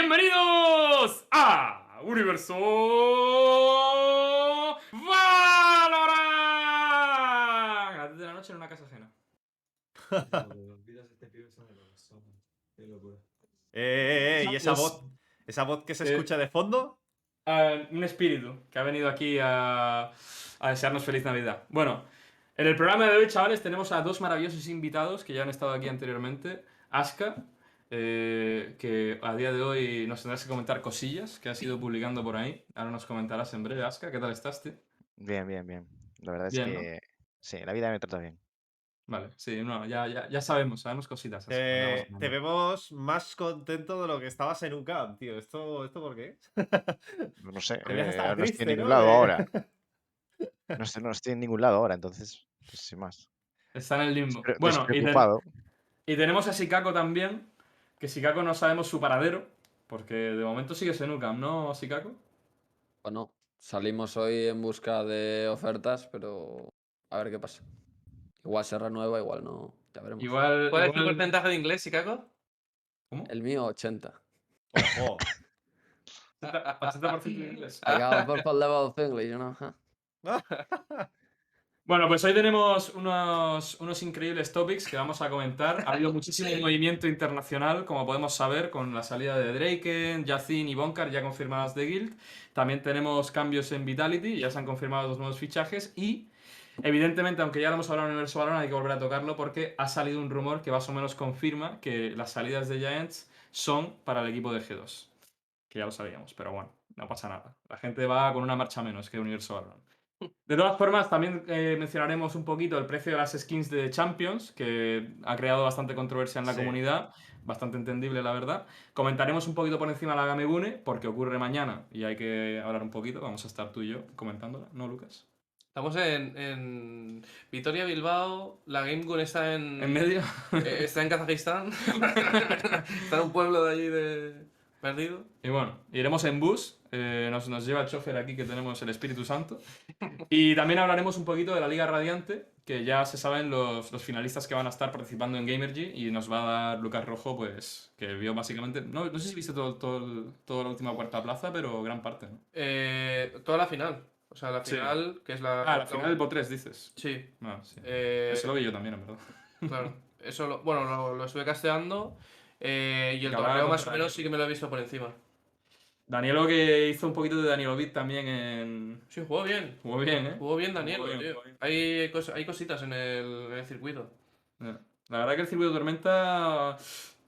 Bienvenidos a Universo Valorant. A las 10 de la noche en una casa ajena. Eh, eh, eh, ¿y esa voz, esa voz que se Eh, escucha de fondo? Ah, un espíritu que ha venido aquí a, a desearnos feliz Navidad. Bueno, en el programa de hoy, chavales, tenemos a dos maravillosos invitados que ya han estado aquí anteriormente. Aska, eh, que a día de hoy nos tendrás que comentar cosillas que has ido publicando por ahí. Ahora nos comentarás en breve. Aska, ¿qué tal estás, tío? Bien, bien, bien. La verdad es que sí, la vida me trata bien. Vale, sí, no, ya, ya, ya sabemos, sabemos cositas. Eh, te vemos más contento de lo que estabas en UCAM, tío. ¿Esto, ¿esto por qué? No sé, eh, estar no estoy en ningún ¿no? lado ahora. No estoy, no estoy en ningún lado ahora, entonces, pues sin más. Está en el limbo. Despre- Bueno, y, ten- y tenemos a Sikako también, que Sikako no sabemos su paradero, porque de momento sigues en UCAM, ¿no, Sikako? Bueno, salimos hoy en busca de ofertas, pero a ver qué pasa. Igual se renueva, igual no. Ya veremos. Igual. ¿Cuál es tu porcentaje de inglés, Chicago? ¿Cómo? El mío, 80. Ojo. 80% de inglés. I got a level of English, you know? Bueno, pues hoy tenemos unos, unos increíbles topics que vamos a comentar. Ha habido muchísimo movimiento internacional, como podemos saber, con la salida de Draken, Yacin y Bonkar ya confirmadas de Guild. También tenemos cambios en Vitality, ya se han confirmado los nuevos fichajes. Y, evidentemente, aunque ya lo hemos hablado en Universo Valorant, hay que volver a tocarlo porque ha salido un rumor que más o menos confirma que las salidas de Giants son para el equipo de G2. Que ya lo sabíamos, pero bueno, no pasa nada. La gente va con una marcha menos que Universo Valorant. De todas formas, también eh, mencionaremos un poquito el precio de las skins de Champions, que ha creado bastante controversia en la Sí. comunidad, bastante entendible, la verdad. Comentaremos un poquito por encima la Gamegune, porque ocurre mañana y hay que hablar un poquito. Vamos a estar tú y yo comentándola, ¿no, Lucas? Estamos en, en Vitoria, Bilbao. La Game Gun está en. En medio. eh, está en Kazajistán. está en un pueblo de allí de. Perdido. Y bueno, iremos en bus. eh, nos, nos lleva el chofer aquí que tenemos el Espíritu Santo. Y también hablaremos un poquito de la Liga Radiante, que ya se saben los, los finalistas que van a estar participando en Gamergy. Y nos va a dar Lucas Rojo, pues, que vio básicamente. No, no sé si viste todo, todo, toda la última cuarta plaza, pero gran parte, ¿no? Eh, toda la final. O sea, la Sí. final, que es la. Ah, la final del PO3, dices. Sí. Ah, sí. eh, Eso lo vi yo también, en verdad. Claro. Eso lo, bueno, lo, lo estuve casteando. Eh, y el torneo más o menos sí que me lo he visto por encima. Danielo que hizo un poquito de Danielo Beat también en. Sí, jugó bien. Jugó bien, ¿eh? Jugó bien Daniel, Jugó bien, tío. jugó bien. Hay, cos- hay cositas en el, en el circuito. Ya. La verdad que el circuito de Tormenta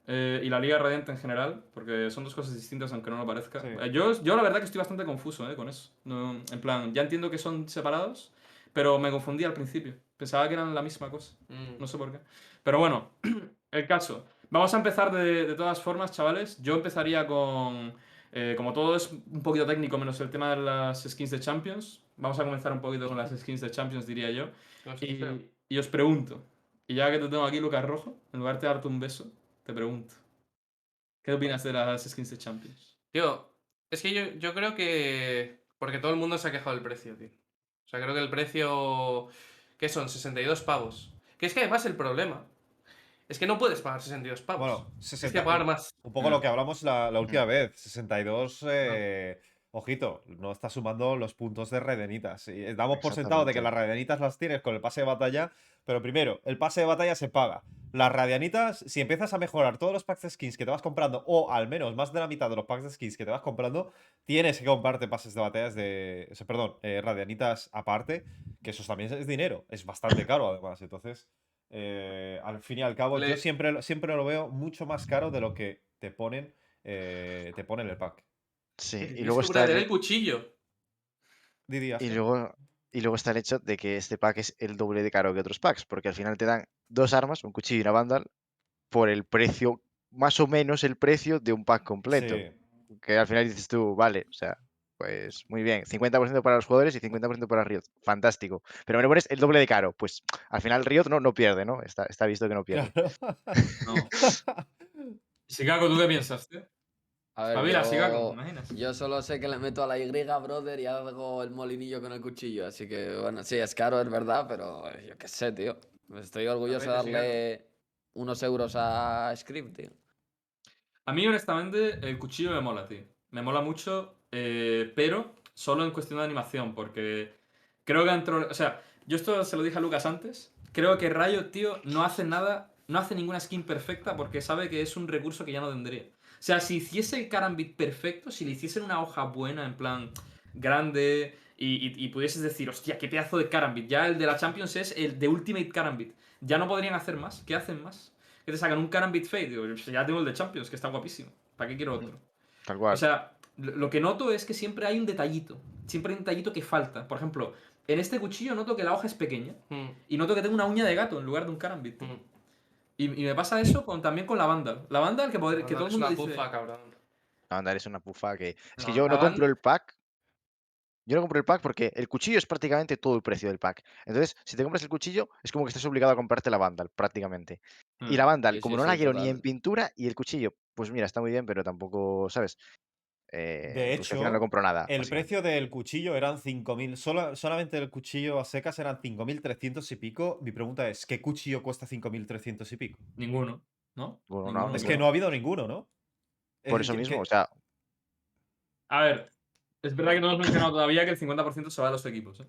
eh, y la Liga Radiante en general, porque son dos cosas distintas aunque no lo parezca. Sí. Eh, yo, yo la verdad que estoy bastante confuso eh, con eso. No, en plan, ya entiendo que son separados, pero me confundí al principio. Pensaba que eran la misma cosa. Mm. No sé por qué. Pero bueno, el caso. Vamos a empezar de, de todas formas, chavales. Yo empezaría con. eh, como todo es un poquito técnico, menos el tema de las skins de Champions. Vamos a comenzar un poquito con las skins de Champions, diría yo. Y os pregunto, y ya que te tengo aquí, Lucas Rojo, en lugar de darte un beso, te pregunto. ¿Qué opinas de las skins de Champions? Tío, es que yo, yo creo que. Porque todo el mundo se ha quejado del precio, tío. O sea, creo que el precio. ¿Qué son? 62 pavos. Que es que además el problema. Es que no puedes pagar 62 pavos. Bueno, Tienes 60. que pagar más. Un poco lo que hablamos la, la última vez. 62. eh, Ojito, no está sumando los puntos de redenitas. Y eh, damos por sentado de que las radianitas las tienes con el pase de batalla. Pero primero, el pase de batalla se paga. Las radianitas, si empiezas a mejorar todos los packs de skins que te vas comprando, o al menos más de la mitad de los packs de skins que te vas comprando, tienes que comprarte pases de batallas de. o sea, perdón, eh, radianitas aparte, que eso también es dinero. Es bastante caro, además. Entonces, eh, al fin y al cabo, yo siempre, lo- siempre lo veo mucho más caro de lo que te ponen, eh, te ponen el pack. Sí, y luego está el, el cuchillo. Didi, y luego, y luego está el hecho de que este pack es el doble de caro que otros packs, porque al final te dan dos armas, un cuchillo y una vandal, por el precio, más o menos el precio de un pack completo. Sí. Que al final dices tú, vale, o sea, pues muy bien, 50% para los jugadores y 50% para Riot. Fantástico. Pero me lo pones el doble de caro. Pues al final Riot no, no pierde, ¿no? Está, está visto que no pierde. Claro. No. Chicago, ¿tú qué piensas, tío? A ver, Chicago, yo, ¿te imaginas? yo solo sé que le meto a la Y, brother, y hago el molinillo con el cuchillo. Así que, bueno, sí, es caro, es verdad, pero eh, yo qué sé, tío. Estoy orgulloso de Chicago. darle unos euros a Script, tío. A mí, honestamente, el cuchillo me mola, tío. Me mola mucho, eh, pero solo en cuestión de animación, porque creo que entró. O sea, yo esto se lo dije a Lucas antes. Creo que Rayo, tío, no hace nada, no hace ninguna skin perfecta porque sabe que es un recurso que ya no tendría. O sea, si hiciese el Karambit perfecto, si le hiciesen una hoja buena, en plan grande, y, y- y pudieses decir, hostia, qué pedazo de Karambit. Ya el de la Champions es el de Ultimate Karambit. Ya no podrían hacer más. ¿Qué hacen más? Que te sacan un Karambit Fade. Digo, "Pues ya tengo el de Champions, que está guapísimo. ¿Para qué quiero otro? Tal cual. O sea, lo que noto es que siempre hay un detallito. Siempre hay un detallito que falta. Por ejemplo, en este cuchillo noto que la hoja es pequeña. Mm, Y noto que tengo una uña de gato en lugar de un Karambit. tío. mm. Y, y me pasa eso con, también con la Vandal. La Vandal que, poder- que todo el es mundo una dice... pufa, cabrón. La Vandal es una pufa que. Es que yo la no compro el pack. Yo no compro el pack porque el cuchillo es prácticamente todo el precio del pack. Entonces, si te compras el cuchillo, es como que estás obligado a comprarte la Vandal, prácticamente. Y la Mm. Vandal, Sí, como sí, no sí, la quiero ni en pintura, y el cuchillo, pues mira, está muy bien, pero tampoco, ¿sabes? Eh, De pues hecho, no compro nada. El básicamente. precio del cuchillo eran 5.000. Solo, solamente el cuchillo a secas eran 5.300 y pico. Mi pregunta es: ¿qué cuchillo cuesta 5.300 y pico? Ninguno, ¿no? Bueno, no, Ninguno. Es que no ha habido ninguno, ¿no? Por eso que- mismo, que- o sea, A ver, es verdad que no hemos mencionado todavía que el 50% se va a los equipos, ¿eh?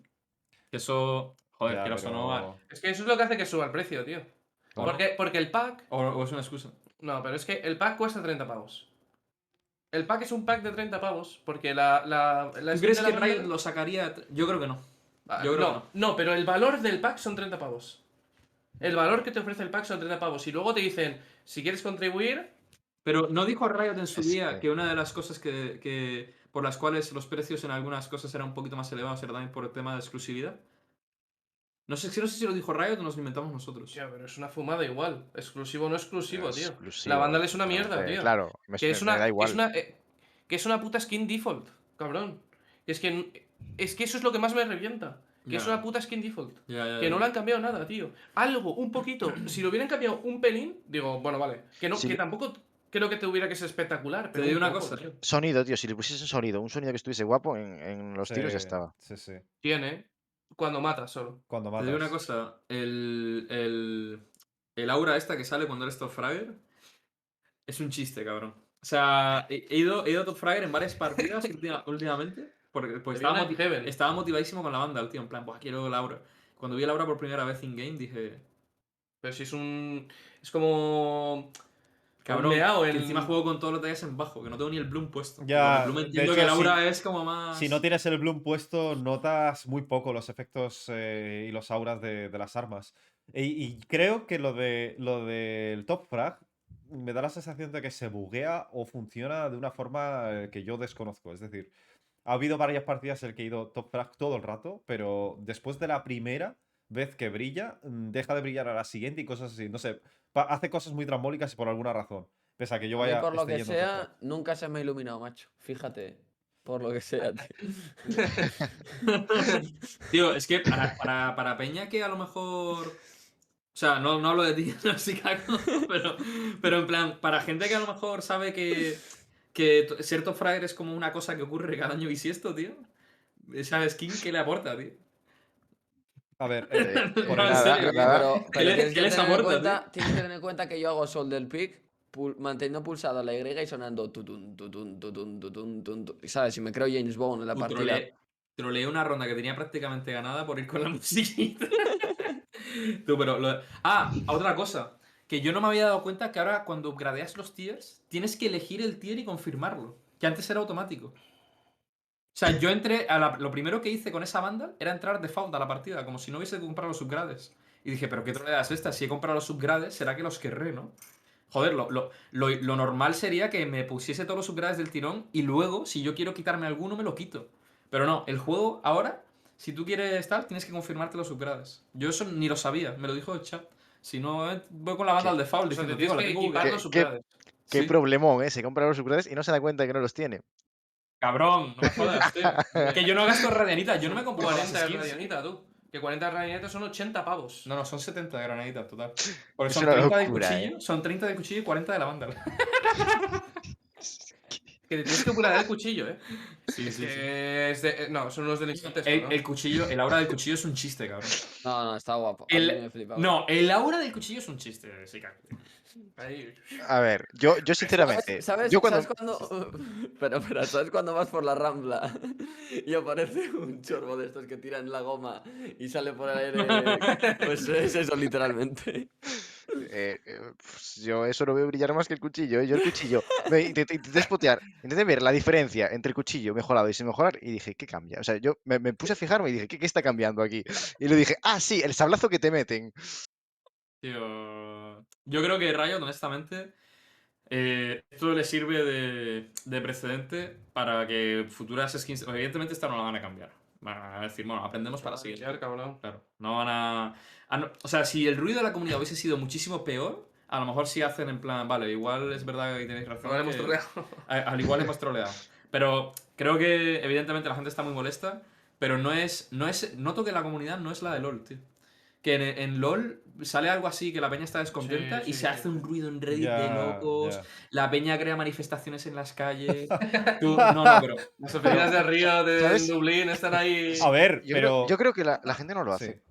Que eso, joder, Ya, quieras o no, pero- Es que eso es lo que hace que suba el precio, tío. Porque, porque el pack. o, o es una excusa. No, pero es que el pack cuesta 30 pavos. El pack es un pack de 30 pavos. Porque la. la, la ¿Tú skin crees de que Riot lo sacaría? Yo creo que no. Ah, Yo creo no, que no, pero el valor del pack son 30 pavos. El valor que te ofrece el pack son 30 pavos. Y luego te dicen, si quieres contribuir, Pero ¿no dijo Riot en su Es día que- que una de las cosas que, que- por las cuales los precios en algunas cosas eran un poquito más elevados era también por el tema de exclusividad? No sé, no sé si lo dijo Riot o nos lo inventamos nosotros. Ya, pero es una fumada igual. Exclusivo o no exclusivo, tío. exclusivo, La Vandal es una mierda, tío. Claro, me, Que es me una, da que igual. es una, eh, que es una puta skin default, cabrón. Es que, es que eso es lo que más me revienta. Que es una puta skin default. Que no le han cambiado nada, tío. Algo, un poquito. Si lo hubieran cambiado un pelín, digo, bueno, vale. Que, no, Sí. que tampoco creo que tuviera que ser espectacular. Te Pero digo un una poco, cosa. tío. Sonido, tío, si le pusiesen sonido, un sonido que estuviese guapo en, en los tiros ya estaba. Sí, sí. Tiene. Cuando mata solo. Cuando Te matas. digo una cosa, el, el, el aura esta que sale cuando eres top fragger es un chiste, cabrón. O sea, he, he ido, he ido top fragger en varias partidas última- últimamente porque pues, Te estaba, viene moti- Heaven. estaba motivadísimo con la banda, el tío, en plan, pues quiero el aura. Cuando vi el aura por primera vez in-game dije, Pero si es un. Es como. Cabrón, que en- encima juego con todos los detalles en bajo, que no tengo ni el bloom puesto. Ya, el bloom de entiendo hecho, que el si- aura es como más... Si no tienes el Bloom puesto, notas muy poco los efectos eh, y los auras de, de las armas. Y, y creo que lo de lo del top frag me da la sensación de que se buguea o funciona de una forma eh, que yo desconozco. Es decir, ha habido varias partidas en el que he ido top frag todo el rato, pero después de la primera vez que brilla, mm, deja de brillar a la siguiente y cosas así. No sé, hace cosas muy trambólicas por alguna razón. Pese a que yo A vaya. por lo que sea, nunca se me ha iluminado, macho. Fíjate. Por lo que sea, tío. Tío, es que para, para, para Peña que a lo mejor. O sea, no, no hablo de ti, no, Chicago, pero, pero en plan, para gente que a lo mejor sabe que, que fragger es como una cosa que ocurre cada año bisiesto, tío. Esa skin, ¿qué le aporta, tío? A ver, Eh, eh, por No, en el- nada, serio, nada. Pero, pero le- tienes, qué que tener en cuenta, tienes que tener en cuenta que yo hago sol del pick manteniendo pulsada la Y y sonando tutun, tutun, tutun, tutun, tutun, y ¿Sabes? Si me creo James Bond en la partida. troleé, troleé una ronda que tenía prácticamente ganada por ir con la musiquita. Tú, pero lo- Ah, otra cosa. Que yo no me había dado cuenta que ahora cuando gradeas los tiers, tienes que elegir el tier y confirmarlo. Que antes era automático. O sea, yo entré. A la- lo primero que hice con esa banda era entrar default a la partida, como si no hubiese comprado los subgrades. Y dije, pero qué troleada es esta. Si he comprado los subgrades, será que los querré, ¿no? Joder, lo, lo, lo- lo normal sería que me pusiese todos los subgrades del tirón y luego, si yo quiero quitarme alguno, me lo quito. Pero no, el juego ahora, si tú quieres estar, tienes que confirmarte los subgrades. Yo eso ni lo sabía, me lo dijo el chat. Si no, eh, voy con la banda ¿Qué? al default O sea, diciendo, te tío, tienes la que tengo equipar bugueada". los ¿Qué- subgrades. Qué Sí. problemón, ¿eh? Se compra los subgrades y no se da cuenta de que no los tiene. Cabrón, no me jodas, tío. que yo no gasto radianitas, yo no me compro 40 las de skins. radianita, tú. Que 40 de radianita son 80 pavos. No, no, son 70 de granaditas, total. Porque Es son una 30 locura, de cuchillo, son 30 de cuchillo y 40 de la banda. Que te tienes que pular el cuchillo, ¿eh? Sí, sí, sí. Que es de- eh, no, son unos delincuentes. El, ¿no? el cuchillo, el aura del cuchillo es un chiste, cabrón. No, no, está guapo. El- flipa. No, el aura del cuchillo es un chiste, sí, cabrón. Ahí. A ver, yo, yo sinceramente. ¿Sabes, yo cuando. ¿sabes cuando... Pero, pero, ¿sabes cuando vas por la rambla y aparece un chorbo de estos que tiran la goma y sale por el aire? Pues es eso, literalmente. Eh, eh, pues yo eso lo veo brillar más que el cuchillo. ¿eh? Yo el cuchillo. Me intenté, intenté spotear, intenté ver la diferencia entre el cuchillo mejorado y sin mejorar y dije, ¿qué cambia? O sea, yo me, me puse a fijarme y dije, ¿qué, ¿qué está cambiando aquí? Y le dije, ah, sí, el sablazo que te meten. Tío, yo creo que Riot, honestamente, eh, esto le sirve de, de precedente para que futuras skins. Evidentemente, esta no la van a cambiar. Van a decir, bueno, aprendemos para seguir. Claro, no van a, a no- O sea, si el ruido de la comunidad hubiese sido muchísimo peor, a lo mejor sí hacen en plan, vale, igual es verdad que tenéis razón. Ahora hemos troleado. al igual hemos troleado. Pero creo que, evidentemente, la gente está muy molesta. Pero no es. No es. Noto que la comunidad no es la de LOL, tío. Que en, en LOL sale algo así que la peña está descontenta Sí, y sí, se sí. hace un ruido en Reddit de locos. La peña crea manifestaciones en las calles. Tú- no, no, pero. Las oficinas de Río, de ¿Sabes? Dublín, están ahí. A ver, Yo, pero. creo, yo creo que la, la gente no lo Sí. hace.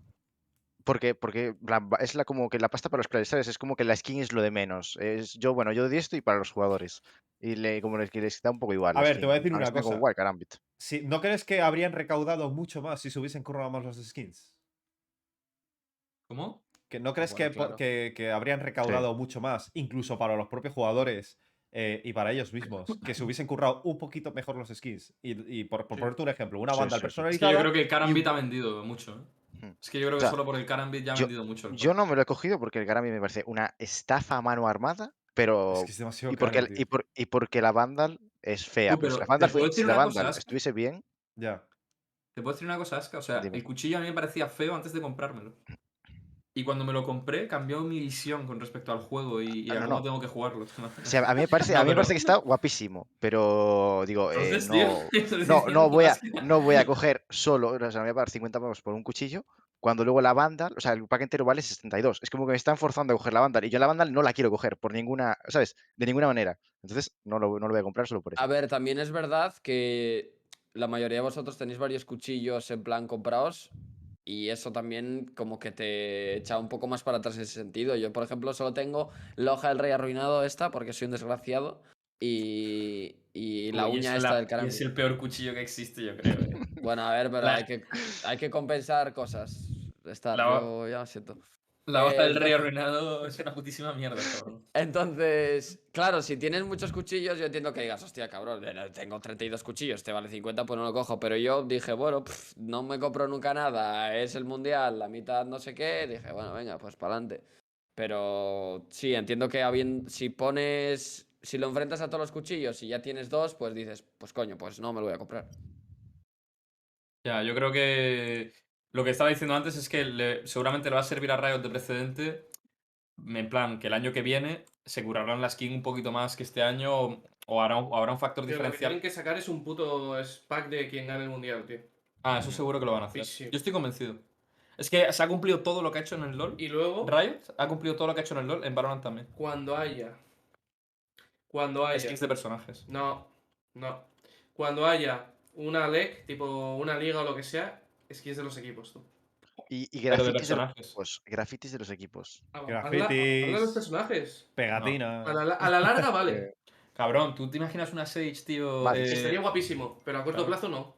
Porque, porque la es la, como que la pasta para los players. Es como que la skin es lo de menos. Es yo, bueno, yo doy esto y para los jugadores. Y le, como les, les da un poco igual. A ver, te voy a decir una cosa. si- ¿No crees que habrían recaudado mucho más si se hubiesen currado más los skins? ¿Cómo? ¿Que ¿No crees Bueno, que, claro. que, que habrían recaudado mucho más, incluso para los propios jugadores eh, y para ellos mismos, que se hubiesen currado un poquito mejor los skins? Y, y por, por Sí. ponerte un ejemplo, una Sí, banda sí, sí. Es que personalizada. yo creo que el Karambit ha vendido mucho. ¿eh? Es que yo creo O que sea, solo por el Karambit ya ha yo- vendido mucho. el Yo no me lo he cogido porque el Karambit me parece una estafa a mano armada, pero. Es que es demasiado y, porque, caro, el- y, por- y porque la Vandal es fea. Pero la Vandal, fue- si la cosa, Vandal estuviese bien, Ya. ¿Te puedo decir una cosa, Aska? O sea, Dime. el cuchillo a mí me parecía feo antes de comprármelo. Y cuando me lo compré, cambió mi visión con respecto al juego y, y Ah, a no, cómo no. tengo que jugarlo. o sea, a mí me parece, No, a mí me parece que está guapísimo. Pero digo, eh, Entonces, no, no, voy a, no voy a coger solo, o sea, me voy a pagar 50 pavos por un cuchillo, cuando luego la Vandal, o sea, el pack entero vale 72. Es como que me están forzando a coger la Vandal y yo la Vandal no la quiero coger por ninguna, ¿sabes? De ninguna manera. Entonces, no lo, no lo voy a comprar solo por eso. A ver, también es verdad que la mayoría de vosotros tenéis varios cuchillos en plan comprados y eso también como que te echa un poco más para atrás en ese sentido. Yo, por ejemplo, solo tengo la hoja del rey arruinado esta porque soy un desgraciado y, y la Uy, uña es esta la- del y caramba. Es el peor cuchillo que existe, yo creo. eh. Bueno, a ver, pero La- hay, que, hay que compensar cosas. Está, La- yo ya lo siento. La hoja del rey arruinado es una putísima mierda, cabrón. Entonces, claro, si tienes muchos cuchillos, yo entiendo que digas, hostia, cabrón, tengo 32 cuchillos, te vale 50, pues no lo cojo. Pero yo dije, bueno, pf, no me compro nunca nada, es el mundial, la mitad no sé qué. Dije, bueno, venga, pues para adelante. Pero sí, entiendo que si pones, si lo enfrentas a todos los cuchillos y ya tienes dos, pues dices, pues coño, pues no me lo voy a comprar. Ya, yo creo que lo que estaba diciendo antes es que le- seguramente le va a servir a Riot de precedente. En plan, que el año que viene se curarán la skin un poquito más que este año o, o habrá, un, o habrá un factor Tío, lo que diferencial. tienen que sacar es un puto pack de quien gane el mundial, tío. Ah, eso seguro que lo van a hacer. Sí, sí. Yo estoy convencido. Es que se ha cumplido todo lo que ha hecho en el LoL. Y luego, Riot ha cumplido todo lo que ha hecho en el LoL en Valorant también. cuando haya. Cuando haya. Skins de personajes. No, no. Cuando haya una LEC, tipo una liga o lo que sea, skins de los equipos, tú. Y, y Pero de grafitis de, los personajes. equipos. Grafitis de los equipos. Ah, habla de Grafitis. los personajes. Pegatina. A la, a la larga, vale. Cabrón, ¿tú te imaginas una Sage, tío? Vale, eh, Estaría guapísimo, pero a corto claro. plazo no.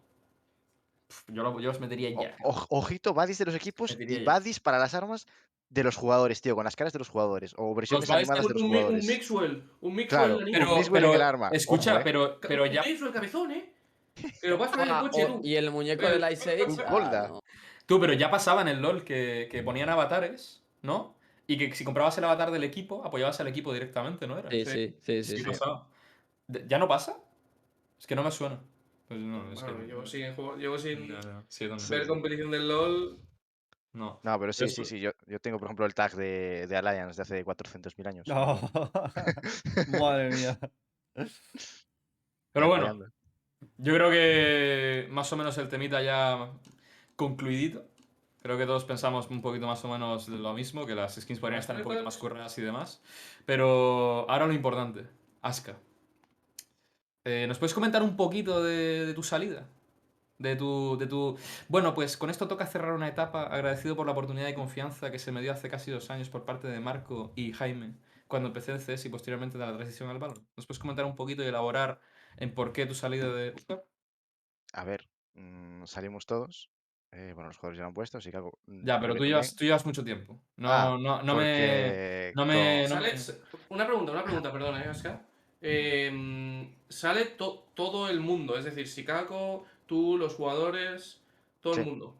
yo, lo- yo los metería O- ya. oj- ojito, badis de los equipos y badis para las armas de los jugadores, tío, con las caras de los jugadores. O versiones animadas de Un, los un, mi- un jugadores. Mixwell. Un Mixwell Claro. Pero, Chris Ware en pero- el arma, escucha, ojo, eh. pero, pero Un ya. Mixwell cabezón, ¿eh? Pero vas con el coche, o- tú. y el muñeco Pero- del Ice Age. Ah, no. Tú, pero ya pasaba en el LOL que, que ponían avatares, ¿no? Y que si comprabas el avatar del equipo, apoyabas al equipo directamente, ¿no era? Sí, sí, sí, sí. Sí, sí. pasaba. De- ¿Ya no pasa? Es que no me suena. Pues no, es Bueno, que. llevo sin, juego- llevo sin sí, yo también. ver competición del LOL. No. No, pero sí, sí, sí. Yo, yo tengo, por ejemplo, el tag de, de Alliance de hace 400.000 años. No. Madre mía. Pero bueno. Yo creo que más o menos el temita ya concluidito. Creo que todos pensamos un poquito más o menos lo mismo, que las skins podrían estar un poquito más curradas y demás. Pero ahora lo importante, Aska. Eh, ¿Nos puedes comentar un poquito de, de tu salida? De tu, de tu... Bueno, pues con esto toca cerrar una etapa agradecido por la oportunidad y confianza que se me dio hace casi dos años por parte de Marco y Jaime cuando empecé el CS y posteriormente de la transición al Valorant. ¿Nos puedes comentar un poquito y elaborar en por qué tu salida de? A ver, mm, salimos todos. eh, bueno, los jugadores ya lo han puesto, así que hago. mm, Ya, pero tú llevas, tú llevas mucho tiempo. No, Ah, no, no me. No me. no me- Sale- Una pregunta, una pregunta, perdona, ¿eh, Oscar? Em, sale to- todo el mundo, es decir, Sikako, tú, los jugadores, todo el mundo.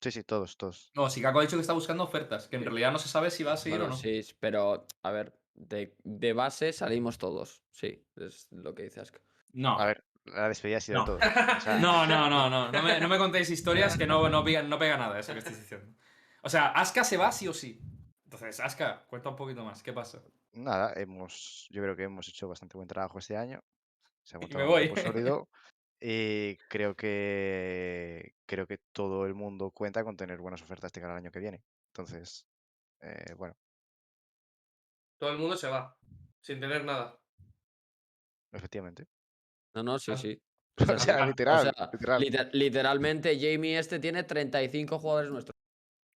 Sí, sí, todos, todos. No, si Kako ha dicho que está buscando ofertas, que en realidad no se sabe si va a seguir Bueno, o no. sí, pero a ver, de, de base salimos todos. Sí, es lo que dice Aska. No. A ver, la despedida ha sido No. de todos. o sea, No, no, no, no. No me, no me contéis historias que no, no, pega, no pega nada eso que estáis diciendo. O sea, Aska se va sí o sí. Entonces, Aska, cuenta un poquito más. ¿Qué pasa? Nada, hemos, yo creo que hemos hecho bastante buen trabajo este año. Se ha Y montado me un voy. sólido. Y creo que creo que todo el mundo cuenta con tener buenas ofertas de cara al año que viene. Entonces, eh, bueno, Todo el mundo se va, sin tener nada. efectivamente. No, no, sí, Ah. sí. O sea, ah, literal, O sea, literal. liter- literalmente Jamie este tiene 35 jugadores nuestros.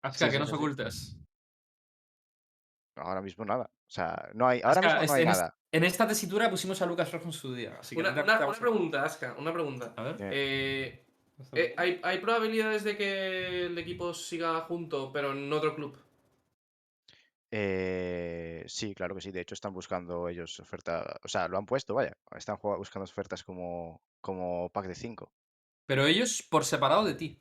Aska, Sí, ¿qué sí, nos sí, ocultas? Ahora mismo nada. O sea, no hay, ahora Aska, mismo no hay en, es- nada. en esta tesitura pusimos a Lucas Rojo en su día. Así que Una, no una- pregunta, Aska, una pregunta. A ver. Eh, eh, ¿hay, hay probabilidades de que el equipo siga junto, pero en otro club? Eh, sí, claro que sí. De hecho, están buscando ellos oferta. O sea, lo han puesto, vaya. Están jugando- buscando ofertas como, como pack de 5. Pero ellos por separado de ti.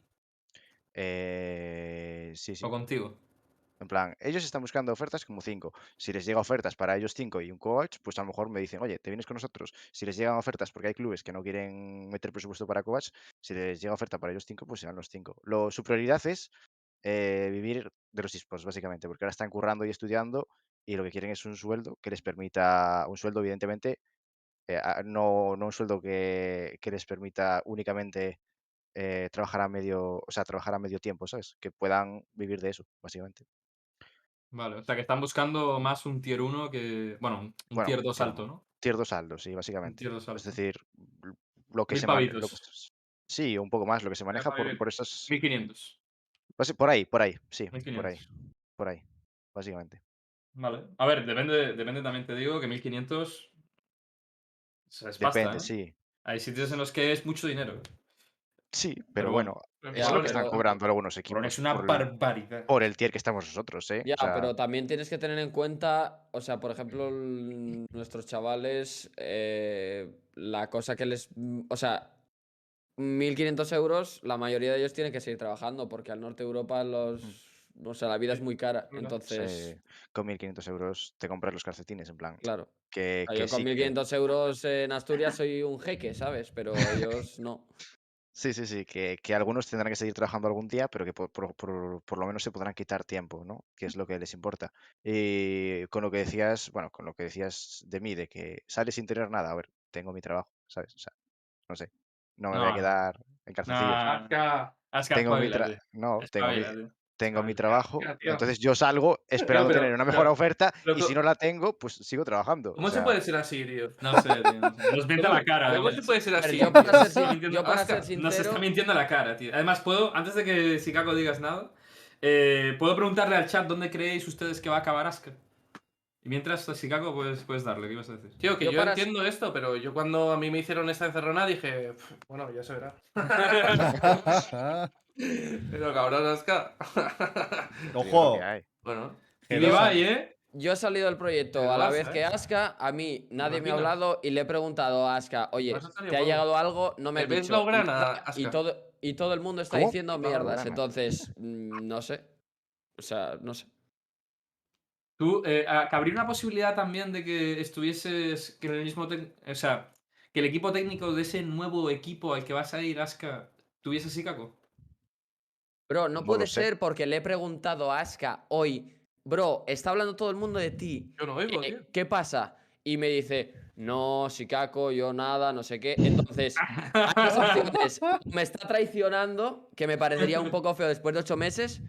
Eh, sí, sí. O contigo. En plan, ellos están buscando ofertas como 5. Si les llega ofertas para ellos 5 y un coach, pues a lo mejor me dicen, oye, ¿te vienes con nosotros? Si les llegan ofertas, porque hay clubes que no quieren meter presupuesto para coach, si les llega oferta para ellos 5, pues serán los 5. Lo, su prioridad es eh, vivir de los esports, básicamente, porque ahora están currando y estudiando y lo que quieren es un sueldo que les permita, un sueldo evidentemente, eh, no, no un sueldo que, que les permita únicamente eh, trabajar a medio, o sea, trabajar a medio tiempo, ¿sabes? Que puedan vivir de eso, básicamente. Vale, o sea que están buscando más un tier 1 que. Bueno, un Bueno, tier 2 tier alto, ¿no? Tier 2 alto, sí, básicamente. tier dos Es alto. decir, l- lo que Mil se maneja. Sí, un poco más, lo que se maneja por, por esos. 1500. Por ahí, por ahí, sí, por ahí, 1500. por ahí, básicamente. Vale. A ver, depende, depende también, te digo, que 1500. o sea, es pasta, Depende, ¿eh? sí. Hay sitios en los que es mucho dinero. Sí, pero, Pero bueno, bueno, En es lo que están cobrando algunos equipos es una por, el, barbaridad. por el tier que estamos nosotros, ¿eh? Ya, O sea, pero también tienes que tener en cuenta, o sea, por ejemplo, nuestros chavales, eh, la cosa que les... O sea, 1.500 euros, la mayoría de ellos tienen que seguir trabajando, porque al norte de Europa los... O sea, la vida es muy cara, entonces... sí, con 1.500 euros te compras los calcetines, en plan. Claro. Que, O sea, que yo con sí que- 1.500 euros en Asturias soy un jeque, ¿sabes? Pero ellos no. Sí, sí, sí, que, que algunos tendrán que seguir trabajando algún día, pero que por, por- por- por lo menos se podrán quitar tiempo, ¿no? Que es lo que les importa. Y con lo que decías, bueno, con lo que decías de mí, de que sales sin tener nada, a ver, tengo mi trabajo, ¿sabes? O sea, no sé, no me voy No, a quedar en calzoncillos. Aska, Aska, Tengo mi, no, tengo mi, tengo mi trabajo, entonces yo salgo esperando pero- tener una pero- mejor oferta pero y si no la tengo, pues sigo trabajando. o ¿Cómo se puede ser así, tío? No sé, tío. no sé. Nos miente la cara. ¿Cómo se puede ser así? yo para ser yo para ser Nos está mintiendo la cara, tío. Además, puedo, antes de que Sikako digas nada, eh, puedo preguntarle al chat dónde creéis ustedes que va a acabar Aska. Y mientras, Sikako, puedes, puedes darle, ¿qué ibas a decir? Tío, que Yo yo, para- entiendo esto, pero yo cuando a mí me hicieron esta encerrona dije, "Pf, bueno, ya se verá. pero cabrón, lo Ojo. bueno, Y. Ibai, ¿eh? Yo he salido del proyecto a la vez ¿eh? que Aska, a mí nadie me ha hablado y le he preguntado a Aska, oye, ¿te ha llegado algo? No me ha ¿El ves dicho nada, y Aska? todo y todo el mundo está ¿Cómo? diciendo mierdas, entonces mm, no sé. O sea, no sé. Tú, eh, cabría una posibilidad también de que estuvieses, que en el mismo, o sea, que el equipo técnico de ese nuevo equipo al que vas a ir, Aska, tuviese Sikako. Bro, no No puede ser porque le he preguntado a Aska hoy, bro, está hablando todo el mundo de ti. yo no oigo, ¿Qué, tío. qué pasa? Y me dice, no, Sikako, yo nada, no sé qué. Entonces, hay dos opciones. O Me está traicionando, que me parecería un poco feo después de ocho meses,